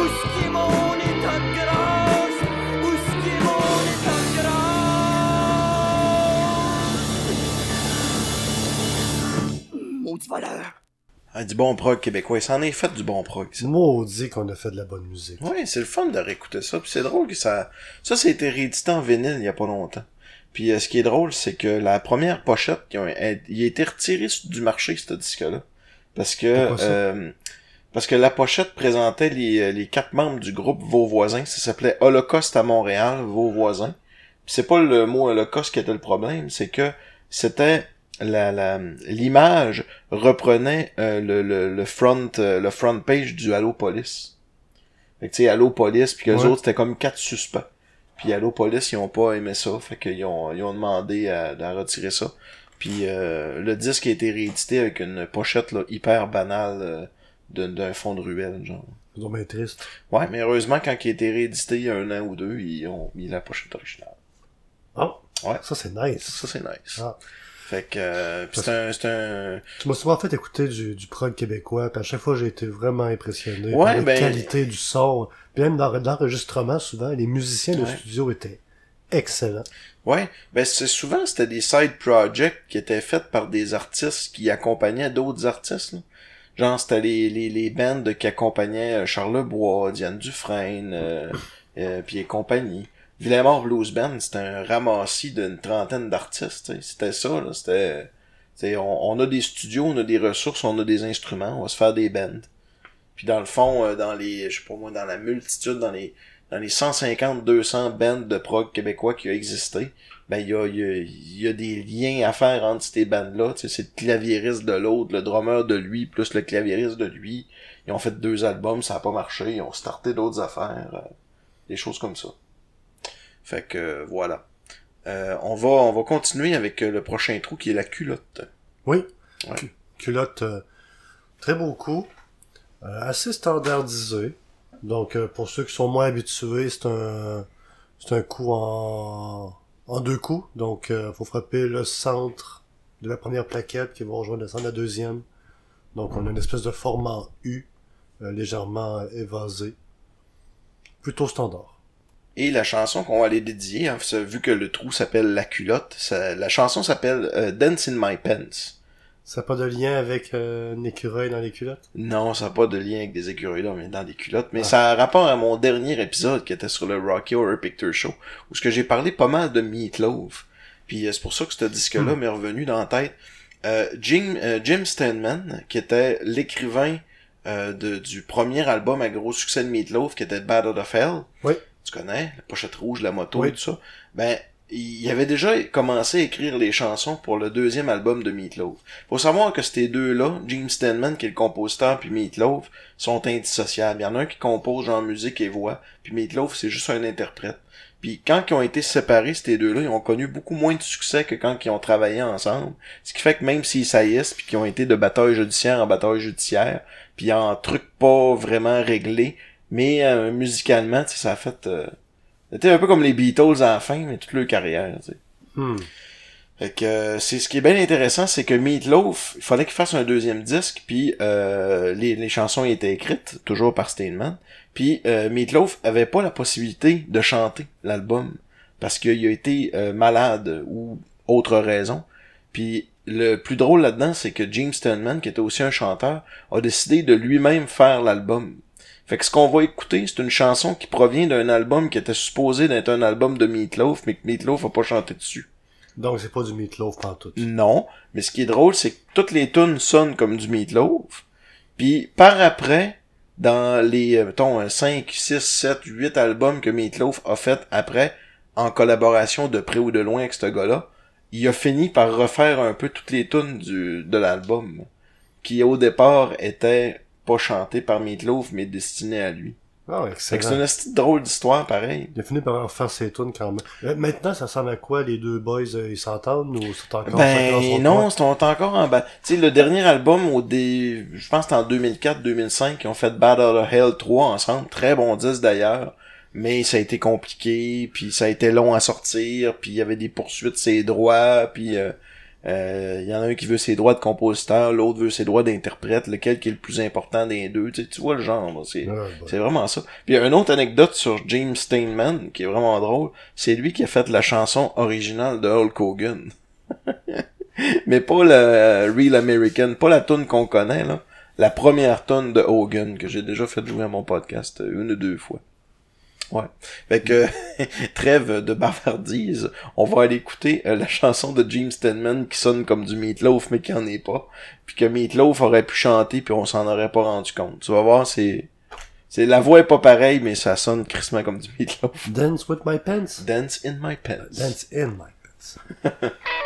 Où ce qui est mon état de grâce? Où ce qui est mon état de grâce? Maudit voleur. Ah, du bon prog québécois. Ça en est fait du bon prog. ça. Maudit qu'on a fait de la bonne musique. Ouais, c'est le fun de réécouter ça. Puis c'est drôle que ça... Ça, ça a été réédité en vinyle il y a pas longtemps. Puis euh, ce qui est drôle, c'est que la première pochette, il a été retiré du marché, ce disque-là. Parce que... Euh, parce que la pochette présentait les, euh, les quatre membres du groupe Vos Voisins. Ça s'appelait Holocauste à Montréal, Vos Voisins. Puis c'est pas le mot Holocauste qui était le problème, c'est que c'était la la- l'image reprenait euh, le, le, le front euh, le front page du Allo Police. Fait que tu sais Allo Police puis que les Ouais. autres c'était comme quatre suspects. Puis Allo Police ils ont pas aimé ça, fait qu'ils ont ils ont demandé à, à retirer ça. Puis euh, le disque a été réédité avec une pochette là, hyper banale euh, d'un d'un fond de ruelle genre. C'est triste. Ouais, mais heureusement quand il a été réédité il y a un an ou deux, ils ont mis la pochette originale. Ah, Ouais. ça c'est nice. Ça c'est nice. Ah. Fait que euh, c'est un c'est un Tu m'as souvent fait écouter du, du prog québécois, puis à chaque fois j'ai été vraiment impressionné Ouais, par la ben- qualité du son. Puis même dans l'enregistrement, souvent, les musiciens de studio étaient excellents. Ouais, ben c'est souvent c'était des side projects qui étaient faits par des artistes qui accompagnaient d'autres artistes. là. Genre c'était les, les, les bands qui accompagnaient euh, Charles Bois, Diane Dufresne, euh, euh, puis et compagnie. Villemort Blues Band, c'était un ramassis d'une trentaine d'artistes. C'était ça, là. C'était. On, a des studios, on a des ressources, on a des instruments, on va se faire des bands. Puis dans le fond, euh, dans les. Je sais pas moi, dans la multitude, dans les. Dans les 150-200 bands de prog québécois qui ont existé, ben il y a, y, a, des liens à faire entre ces bandes-là. C'est le claviériste de l'autre, le drummer de lui, plus le claviériste de lui. Ils ont fait deux albums, ça a pas marché, ils ont starté d'autres affaires. euh, des choses comme ça. Fait que voilà. Euh, on va on va continuer avec euh, le prochain trou qui est la culotte. Oui. Ouais. Cu- Culotte, euh, très beau coup. Euh, assez standardisé. Donc, euh, pour ceux qui sont moins habitués, c'est un, c'est un coup en, en deux coups. Donc, euh, faut frapper le centre de la première plaquette qui va rejoindre le centre de la deuxième. Donc, on a une espèce de forme en U, euh, légèrement évasé. Plutôt standard. Et la chanson qu'on va aller dédier, hein, vu que le trou s'appelle La culotte, ça- la chanson s'appelle euh, Dance in My Pants. Ça n'a pas de lien avec euh, un écureuil dans les culottes? Non, ça n'a pas de lien avec des écureuils mais dans des culottes. Mais Ah. ça a rapport à mon dernier épisode qui était sur le Rocky Horror Picture Show, où ce que j'ai parlé pas mal de Meatloaf. Puis euh, c'est pour ça que ce disque-là Hmm. m'est revenu dans la tête. Euh, Jim, Jim Steinman, qui était l'écrivain de- du premier album à gros succès de Meatloaf, qui était Bad Out of Hell. Oui. Tu connais, la pochette rouge, la moto Oui. et tout ça. Ben, il avait déjà commencé à écrire les chansons pour le deuxième album de Meatloaf. Faut savoir que ces deux-là, Jim Steinman, qui est le compositeur, puis Meatloaf, sont indissociables. Il y en a un qui compose en musique et voix, puis Meatloaf, c'est juste un interprète. Puis quand ils ont été séparés, ces deux-là, ils ont connu beaucoup moins de succès que quand ils ont travaillé ensemble. Ce qui fait que même s'ils saillissent, puis qu'ils ont été de bataille judiciaire en bataille judiciaire, puis en truc pas vraiment réglé, mais euh, musicalement, tu sais, ça a fait... euh, c'était un peu comme les Beatles à la fin, mais toute leur carrière, tu sais. Hmm. Fait que euh, c'est ce qui est bien intéressant, c'est que Meatloaf, il fallait qu'il fasse un deuxième disque, puis euh, les, les chansons étaient écrites, toujours par Steinman, puis euh, Meatloaf avait pas la possibilité de chanter l'album, parce qu'il a été euh, malade ou autre raison. Puis le plus drôle là-dedans, c'est que James Steinman, qui était aussi un chanteur, a décidé de lui-même faire l'album. Fait que ce qu'on va écouter, c'est une chanson qui provient d'un album qui était supposé d'être un album de Meatloaf, mais que Meatloaf a pas chanté dessus. Donc, c'est pas du meatloaf pantoute. Non, mais ce qui est drôle, c'est que toutes les tunes sonnent comme du Meatloaf, Puis par après, dans les, euh, mettons, 5, 6, 7, 8 albums que Meatloaf a fait après, en collaboration de près ou de loin avec ce gars-là, il a fini par refaire un peu toutes les tunes du, de l'album, qui au départ étaient pas chantées par Meatloaf, mais destinées à lui. Ah, c'est une petite drôle d'histoire, pareil. Il a fini par refaire ses tunes quand même. Euh, maintenant, ça ressemble à quoi, les deux boys, euh, ils s'entendent ou c'est encore Ben non, est encore en bas. Tu sais, le dernier album, au dé... je pense que c'était en 2004-2005, ils ont fait Out of Hell 3 ensemble. Très bon disque d'ailleurs. Mais ça a été compliqué, puis ça a été long à sortir, puis il y avait des poursuites ses droits, puis euh, euh, il y en a un qui veut ses droits de compositeur, l'autre veut ses droits d'interprète, lequel qui est le plus important des deux. Tu, sais, tu vois le genre, c'est... C'est vraiment ça. Puis il y a une autre anecdote sur James Steinman qui est vraiment drôle. C'est lui qui a fait la chanson originale de Hulk Hogan. [laughs] Mais pas la euh, Real American, pas la tune qu'on connaît là. La première tune de Hogan que j'ai déjà fait jouer à mon podcast euh, une ou deux fois. Ouais. Fait que [laughs] trêve de bavardise, on va aller écouter euh, la chanson de James Steinman qui sonne comme du Meatloaf mais qui en est pas. Puis que Meatloaf aurait pu chanter puis on s'en aurait pas rendu compte. Tu vas voir, c'est c'est la voix est pas pareille mais ça sonne crissement comme du Meatloaf. Dance with my pants. Dance in my pants. Dance in my pants. [laughs]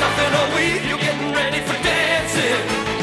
nothing all week. You're getting ready for dancing.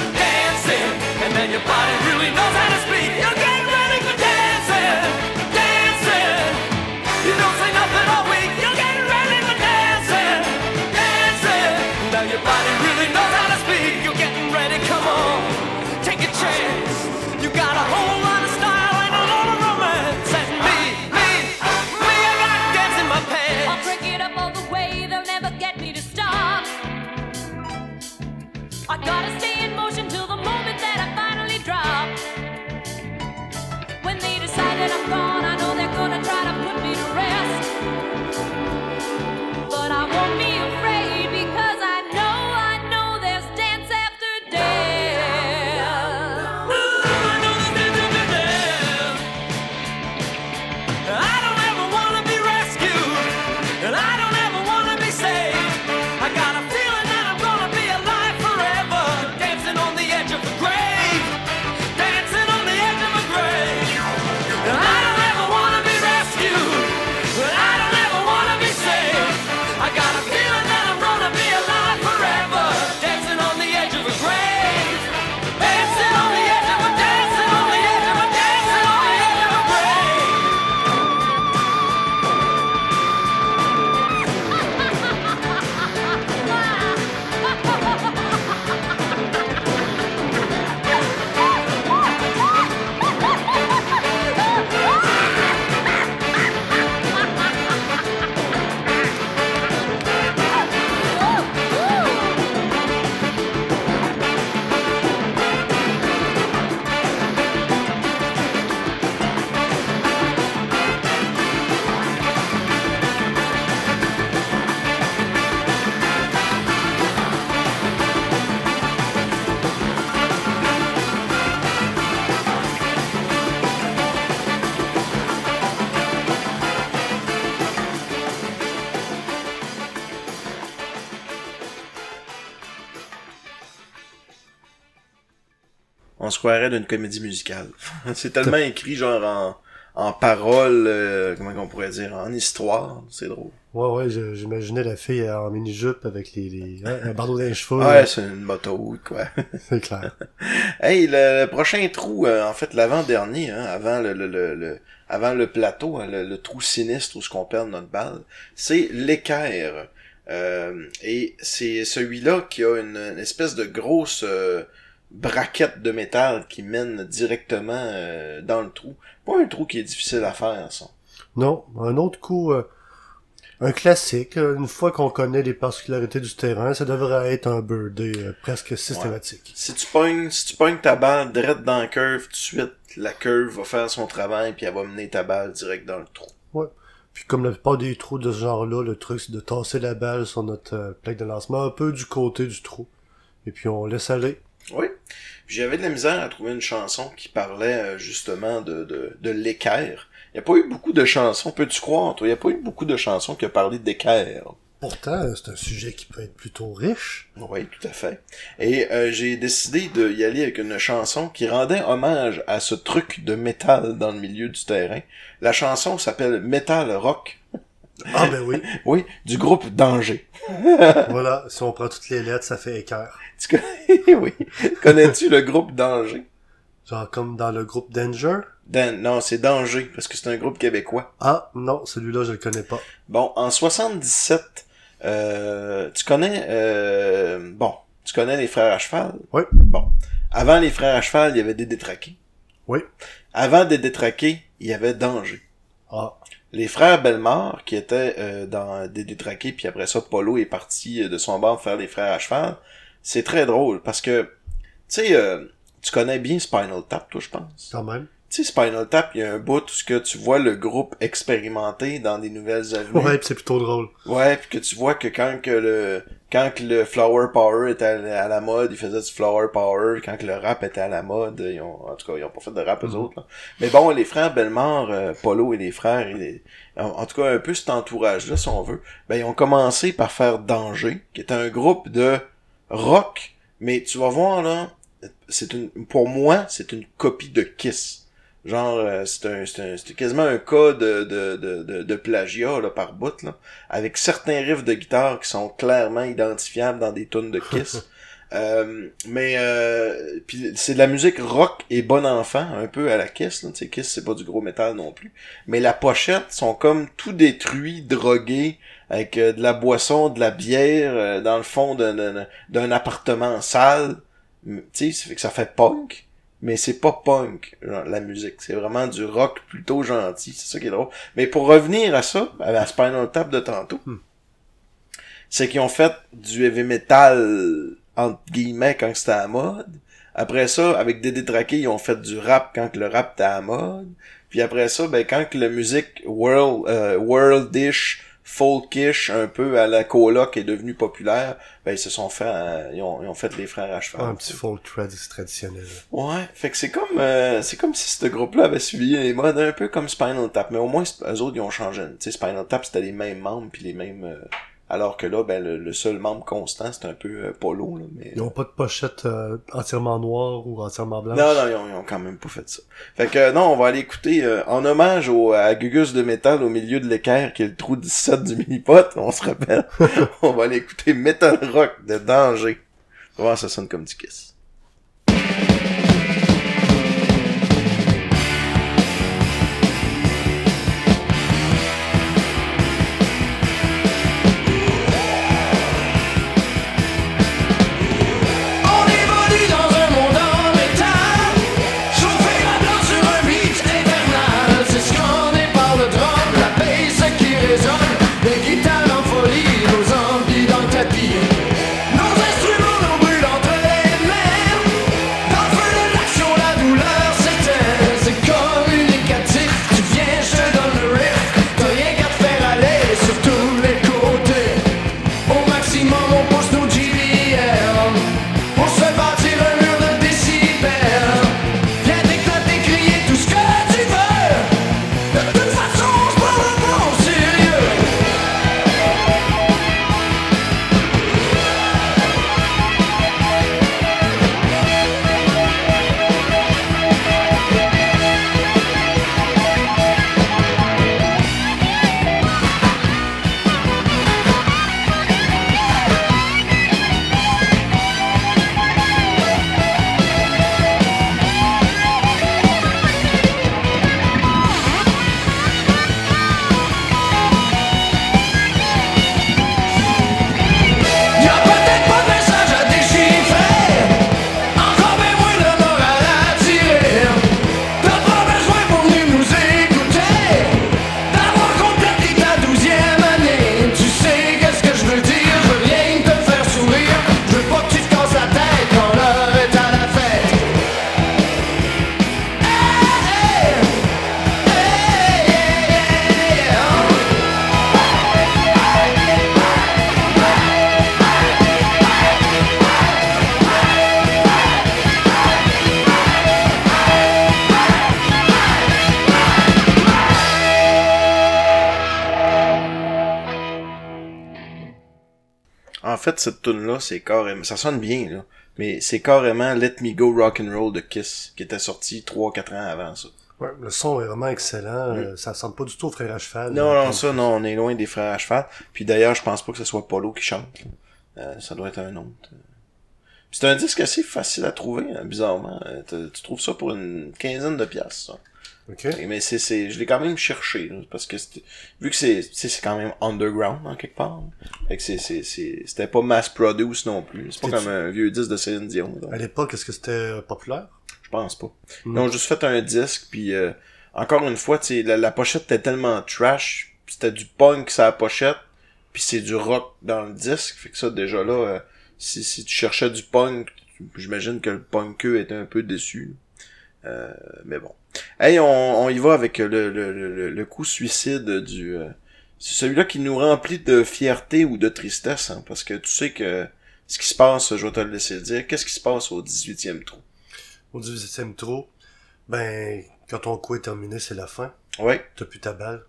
croirais d'une comédie musicale. [laughs] c'est tellement écrit genre en, en paroles, euh, comment on pourrait dire, en histoire, c'est drôle. Ouais, ouais, j'imaginais la fille en mini-jupe avec les, les un bandeau d'un chevaux. ouais, c'est une moto, ou quoi. c'est clair. [laughs] hey, le, prochain trou, euh, en fait, l'avant-dernier, hein, avant le, le, le, le, avant le plateau, hein, le, trou sinistre où ce qu'on perd notre balle, c'est l'équerre. Euh, et c'est celui-là qui a une, une espèce de grosse... Euh, braquette de métal qui mène directement euh, dans le trou. Pas un trou qui est difficile à faire, ça. Non, un autre coup, euh, un classique. Euh, une fois qu'on connaît les particularités du terrain, ça devrait être un birdé presque systématique. Si tu pognes, si tu pognes ta balle direct dans la curve, tout de suite, la curve va faire son travail puis elle va mener ta balle direct dans le trou. Ouais. Puis comme la plupart des trous de ce genre-là, le truc c'est de tasser la balle sur notre plaque de lancement un peu du côté du trou. Et puis on laisse aller. Oui. J'avais de la misère à trouver une chanson qui parlait euh, justement de, de, l'équerre. Il n'y a pas eu beaucoup de chansons, peux-tu croire, toi? Il n'y a pas eu beaucoup de chansons qui ont parlé d'équerre. Pourtant, euh, c'est un sujet qui peut être plutôt riche. Oui, tout à fait. Et euh, j'ai décidé d'y aller avec une chanson qui rendait hommage à ce truc de métal dans le milieu du terrain. La chanson s'appelle Metal Rock ah ben oui. [laughs] Oui, du groupe Danger. [laughs] voilà, si on prend toutes les lettres, ça fait équerre. Tu connais, [laughs] oui. Connais-tu le groupe Danger? Genre comme dans le groupe Danger? Dan- non, c'est Danger, parce que c'est un groupe québécois. Ah non, celui-là je le connais pas. Bon, en 77, euh, tu connais, euh, bon, tu connais les frères à cheval? Oui. Bon. Avant les frères à cheval, il y avait des détraqués. Oui. Avant des détraqués, il y avait Danger. Ah. Les frères Bellemare, qui étaient euh, dans des détraqués, puis après ça, Polo est parti euh, de son bord faire les frères à cheval. C'est très drôle, parce que, tu sais, euh, tu connais bien Spinal Tap, toi, je pense? Quand même. Tu sais, Spinal Tap, il y a un bout où ce que tu vois le groupe expérimenter dans des nouvelles avenues. Ouais, pis c'est plutôt drôle. Ouais, puis que tu vois que quand que le quand que le flower power était à, la- mode, ils faisaient du flower power. Quand que le rap était à la mode, ils ont, en tout cas, ils ont pas fait de rap eux Mhm. autres. Là. Mais bon, les frères Bellemare, euh, Polo et les frères, les- en, en tout cas un peu cet entourage-là, si on veut, ben ils ont commencé par faire Danger, qui est un groupe de rock. Mais tu vas voir là, c'est une, pour moi, c'est une copie de Kiss. Genre, euh, c'est un, c'est un- c'est quasiment un cas de, de, de, de, plagiat là, par bout, là, avec certains riffs de guitare qui sont clairement identifiables dans des tunes de Kiss. [laughs] Euh, mais euh, puis c'est de la musique rock et bon enfant, un peu à la Kiss. Là. Tu sais, Kiss, c'est pas du gros métal non plus. Mais la pochette sont comme tout détruits, drogués, avec euh, de la boisson, de la bière, euh, dans le fond d'un- d'un d'un appartement sale. Tu sais, ça fait que ça fait punk mais c'est pas punk, genre, la musique. C'est vraiment du rock plutôt gentil. C'est ça qui est drôle. Mais pour revenir à ça, à la Spinal Tap de tantôt, c'est qu'ils ont fait du heavy metal, entre guillemets, quand c'était à la mode. Après ça, avec des détraqués, ils ont fait du rap quand le rap était à la mode. Puis après ça, ben, quand que la musique world, euh, worldish, folkish, un peu à la coloc est devenue populaire, ben, ils se sont fait, euh, ils, ont, ils ont fait les frères à cheval. Un petit folk trad- traditionnel. Ouais, fait que c'est comme euh, c'est comme si ce groupe-là avait suivi les modes un peu comme Spinal Tap, mais au moins eux autres ils ont changé. Tu sais, Spinal Tap c'était les mêmes membres puis les mêmes euh, alors que là ben le, le seul membre constant c'est un peu euh, Polo là, mais Ils ont pas de pochette euh, entièrement noire ou entièrement blanche? non non ils ont, ils ont quand même pas fait ça. Fait que euh, non on va aller écouter euh, en hommage au à Gugus de métal au milieu de l'équerre qui est le trou 17 du mini-pot, on se rappelle. [laughs] on va aller écouter Metal Rock de Danger. Voir ça sonne comme du Kiss? Cette tune là c'est carrément, ça sonne bien, là. Mais c'est carrément Let Me Go Rock and Roll de Kiss, qui était sorti 3-4 ans avant ça. Ouais, le son est vraiment excellent. euh, ça ressemble pas du tout au frère à cheval. Mm. Non, non, ça, non, on est loin des frères à cheval. Puis d'ailleurs, je pense pas que ce soit Polo qui chante. Euh, ça doit être un autre. C'est un disque assez facile à trouver, hein, bizarrement. Euh, tu- tu trouves ça pour une quinzaine de piastres, ça. Ok. Mais c'est, c'est, je l'ai quand même cherché, là, parce que vu que c'est, tu sais, c'est quand même underground, en quelque part. Fait que c'est, c'est, c'est, c'était pas mass produce non plus. C'est pas comme un vieux disque de Céline Dion. donc. À l'époque, est-ce que c'était euh, populaire? Je pense pas. Mm. Ils ont juste fait un disque, puis euh, encore une fois, tu sais, la, la pochette était tellement trash, puis c'était du punk sur la pochette, puis c'est du rock dans le disque, fait que ça, déjà là, euh, si, si tu cherchais du punk, j'imagine que le punkeux était un peu déçu. Euh, mais bon. Hey, on, on y va avec le, le, le, le coup suicide du... euh, c'est celui-là qui nous remplit de fierté ou de tristesse, hein, parce que tu sais que ce qui se passe, je vais te le laisser dire, qu'est-ce qui se passe au 18e trou? Au 18e trou, ben, quand ton coup est terminé, c'est la fin. Ouais. T'as plus ta balle.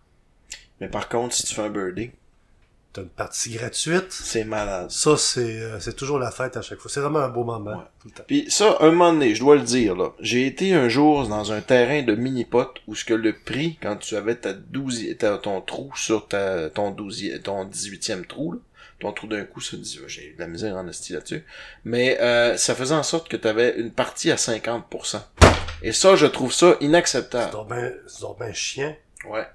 Mais par contre, si tu fais un birdie, T'as une partie gratuite. c'est malade. Ça, c'est euh, c'est toujours la fête à chaque fois. C'est vraiment un beau moment. Tout le temps. Puis ça, un moment donné, je dois le dire, là, j'ai été un jour dans un terrain de mini-pot où ce que le prix, quand tu avais ta 12, ta- ton trou sur ta, ton 12, ton 18e trou, là, ton trou d'un coup, ça dit, j'ai de la misère en esti là-dessus, mais euh, ça faisait en sorte que tu avais une partie à 50%. Et ça, je trouve ça inacceptable. C'est donc ben, c'est donc ben chien. Ouais.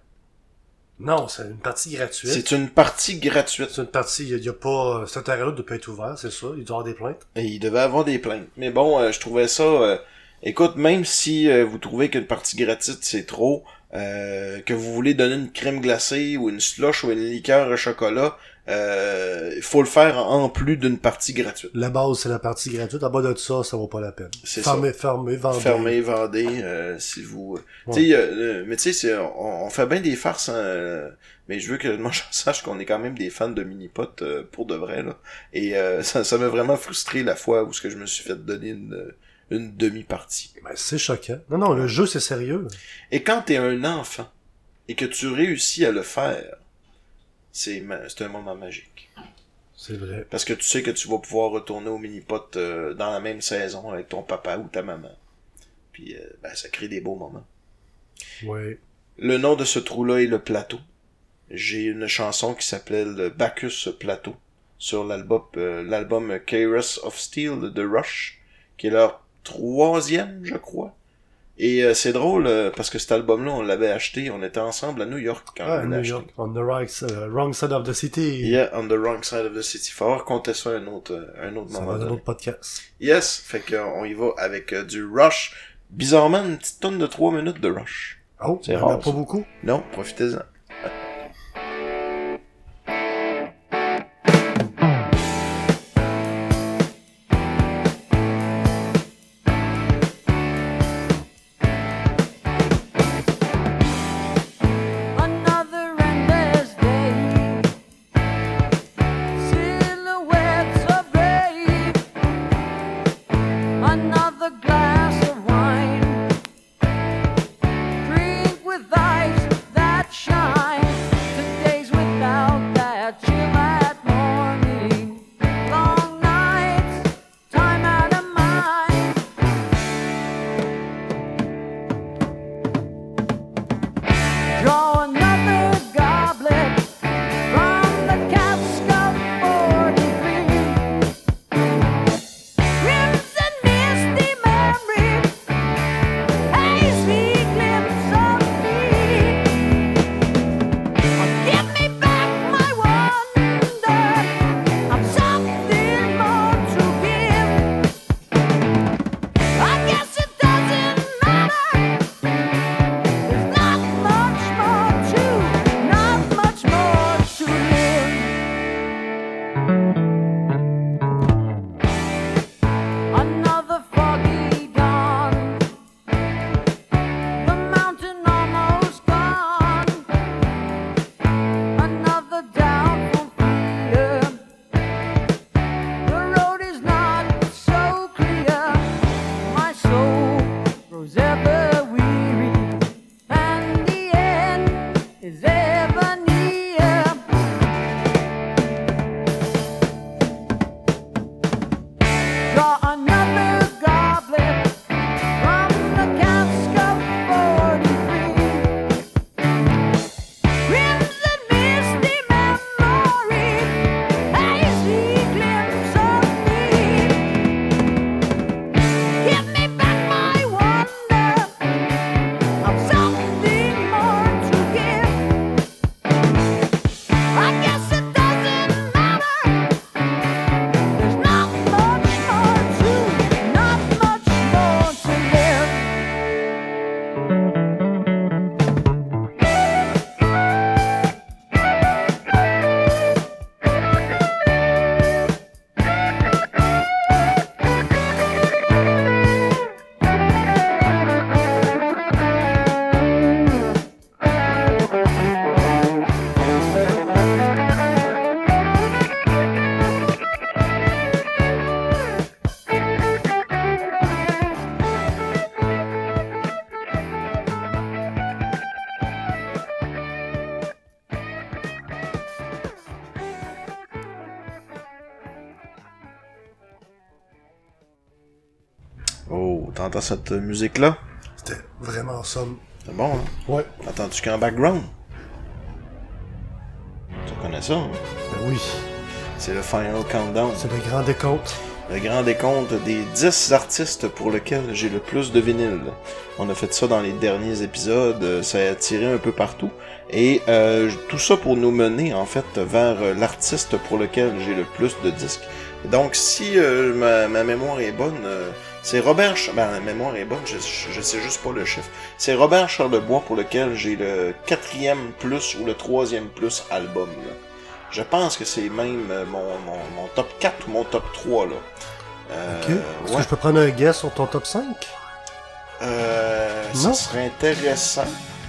Non, c'est une partie gratuite. C'est une partie gratuite. C'est une partie, il y, a pas, cet terrain-là ne peut pas être ouvert, c'est ça. Il doit avoir des plaintes. Et il devait avoir des plaintes. Mais bon, euh, je trouvais ça... euh, écoute, même si euh, vous trouvez qu'une partie gratuite, c'est trop, euh, que vous voulez donner une crème glacée ou une slush ou une liqueur au chocolat, euh, il faut le faire en plus d'une partie gratuite. La base, c'est la partie gratuite. En bas de ça, ça vaut pas la peine. C'est fermez, fermez, vendez. Fermez, vendez, euh, si vous... Ouais. Tu sais, euh, mais tu sais, c'est- on, on fait bien des farces, hein, euh, mais je veux que le monde [laughs] sache qu'on est quand même des fans de mini-pot euh, pour de vrai, là. Et euh, [laughs] ça ça m'a vraiment frustré la fois où ce que je me suis fait donner une, une demi-partie. Ben, c'est choquant. Non, non, le jeu, c'est sérieux. Et quand t'es un enfant et que tu réussis à le faire, c'est un moment magique. C'est vrai. Parce que tu sais que tu vas pouvoir retourner au mini-pot euh, dans la même saison avec ton papa ou ta maman. Puis euh, ben, ça crée des beaux moments. Oui. Le nom de ce trou-là est le plateau. J'ai une chanson qui s'appelait le Bacchus Plateau sur l'album euh, l'album Kairos of Steel de Rush, qui est leur troisième, je crois. Et euh, c'est drôle euh, parce que cet album-là, on l'avait acheté, on était ensemble à New York quand Ah, on New l'a acheté. York, on the right, uh, wrong side of the city. Yeah, on the wrong side of the city. Faut raconter ça un autre, euh, un autre moment. un autre podcast. Yes, fait qu'on y va avec euh, du Rush. Bizarrement, une petite tonne de 3 minutes de Rush. Oh, c'est en a rare. pas beaucoup. Non, profitez-en. Oh, t'entends cette musique-là? C'était vraiment somme. C'est bon, hein? Ouais. Entends-tu qu'en background? Tu reconnais ça? hein? Ben oui. C'est le Final Countdown. C'est le grand décompte. Le grand décompte des 10 artistes pour lesquels j'ai le plus de vinyle. On a fait ça dans les derniers épisodes, euh, ça a tiré un peu partout. Et euh, tout ça pour nous mener en fait vers euh, l'artiste pour lequel j'ai le plus de disques. Donc si euh, ma, ma mémoire est bonne, euh, c'est Robert... Ben, la mémoire est bonne, je, je sais juste pas le chiffre. C'est Robert Charlebois pour lequel j'ai le quatrième plus ou le troisième plus album. là. Je pense que c'est même euh, mon, mon, mon top 4 ou mon top 3 là. Euh, Ok. Est-ce ouais. que je peux prendre un guess sur ton top 5? Euh, Non. ça serait intéressant.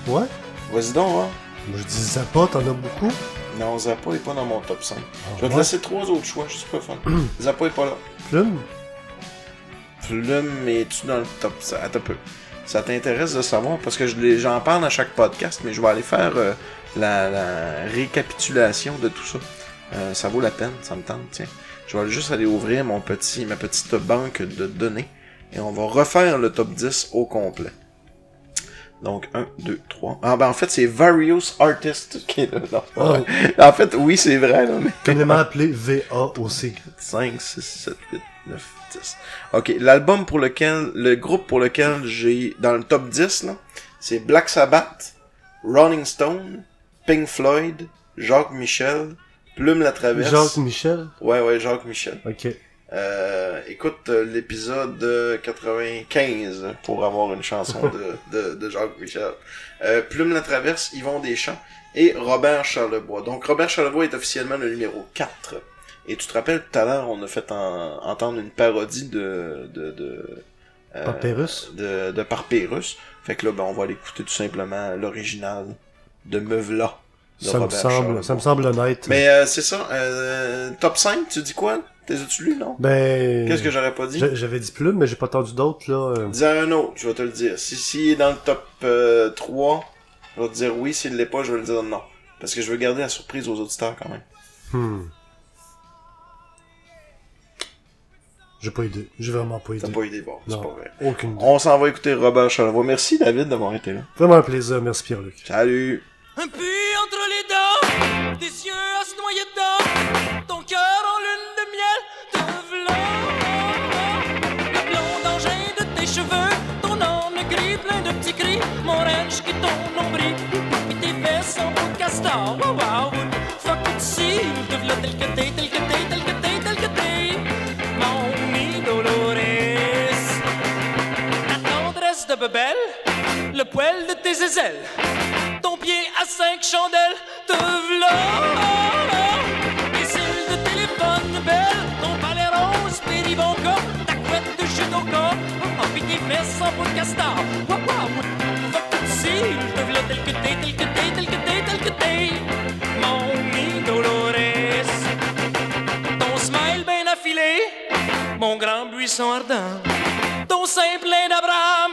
Ouais. Vas-y donc, hein. Je dis Zappa, t'en as beaucoup. Non, Zappa est pas dans mon top 5. je vais te laisser trois autres choix, juste pour le fun. Zappa est pas là. Plume? Plume, es-tu dans le top 5? Attends un peu. Ça t'intéresse de savoir, parce que je j'en parle à chaque podcast, mais je vais aller faire euh, la, la récapitulation de tout ça. Euh, ça vaut la peine, ça me tente, tiens. Je vais juste aller ouvrir mon petit, ma petite banque de données, et on va refaire le top 10 au complet. Donc, 1, 2, 3. Ah, ben en fait, c'est Various Artists qui est là. Non, Oh. En fait, oui, c'est vrai, là, mais... Communément appelé VAOC. 5, 6, 7, 8, 9, 10. Ok, l'album pour lequel, le groupe pour lequel j'ai, dans le top 10, là, c'est Black Sabbath, Rolling Stone, Pink Floyd, Jacques Michel, Plume la Traverse. Jacques Michel? Ouais, ouais, Jacques Michel. Ok. Euh, écoute euh, l'épisode euh, 95 pour avoir une chanson de, [laughs] de, de Jacques Michel. Euh, Plume la Traverse, Yvon Deschamps et Robert Charlebois. Donc Robert Charlebois est officiellement le numéro 4. Et tu te rappelles tout à l'heure, on a fait en- entendre une parodie de... de, de euh, de, de Parpérus. Fait que là, ben, on va aller écouter tout simplement l'original de Meuvla. de Ça me, semble, ça me semble honnête. Mais euh, c'est ça. Euh, top 5, tu dis quoi? T'es as-tu lu, non? Ben. Qu'est-ce que j'aurais pas dit? j'a- J'avais dit plume, mais j'ai pas entendu d'autres, là. euh. Dis un autre, je vais te le dire. Si, si il est dans le top euh, 3, je vais te dire oui. S'il l'est pas, je vais le dire non. Parce que je veux garder la surprise aux auditeurs quand même. Hmm. J'ai pas idée. J'ai vraiment pas idée. T'as pas idée, bon, c'est Non. pas vrai. Aucune idée. On s'en va écouter Robert Charlebois. Merci David d'avoir été là. Vraiment un plaisir. Merci Pierre-Luc. Salut. Un puits entre les dents, des yeux à se noyer dedans, ton cœur en lune de miel, te v'là. Le blond d'engin de tes cheveux, ton âne gris plein de petits cris, mon ranch qui ton nombril, et tes fesses en peau de castor. Wow, wow, fuck it si, te v'là tel que t'es, de le poil de tes aisselles, ton pied à cinq chandelles, te v'là. Les cils de téléphone belle, ton palais rose, péribonca, ta couette de judoka, oh, puis tes fesses en peau de castor. Fuck tout cils, te v'là tel que t'es, tel que t'es, tel que t'es, tel que t'es, mon mi Dolores. Ton smile bien affilé, mon grand buisson ardent, ton sein plein d'Abraham,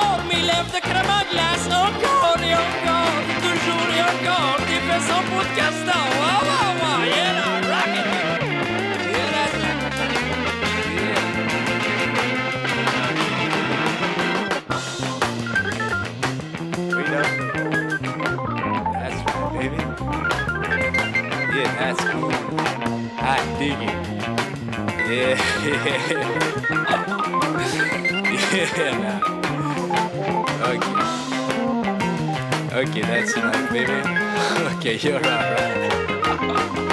glace, encore et encore, toujours et encore, tes fesses en peau de castor. Wow, wow, wow, yeah, là, rock it. Yeah, that's it. Baby. Yeah, that's cool. I dig it. Yeah, [laughs] yeah. nah. Okay. Okay, that's enough, baby. [laughs] okay, you're alright. [laughs]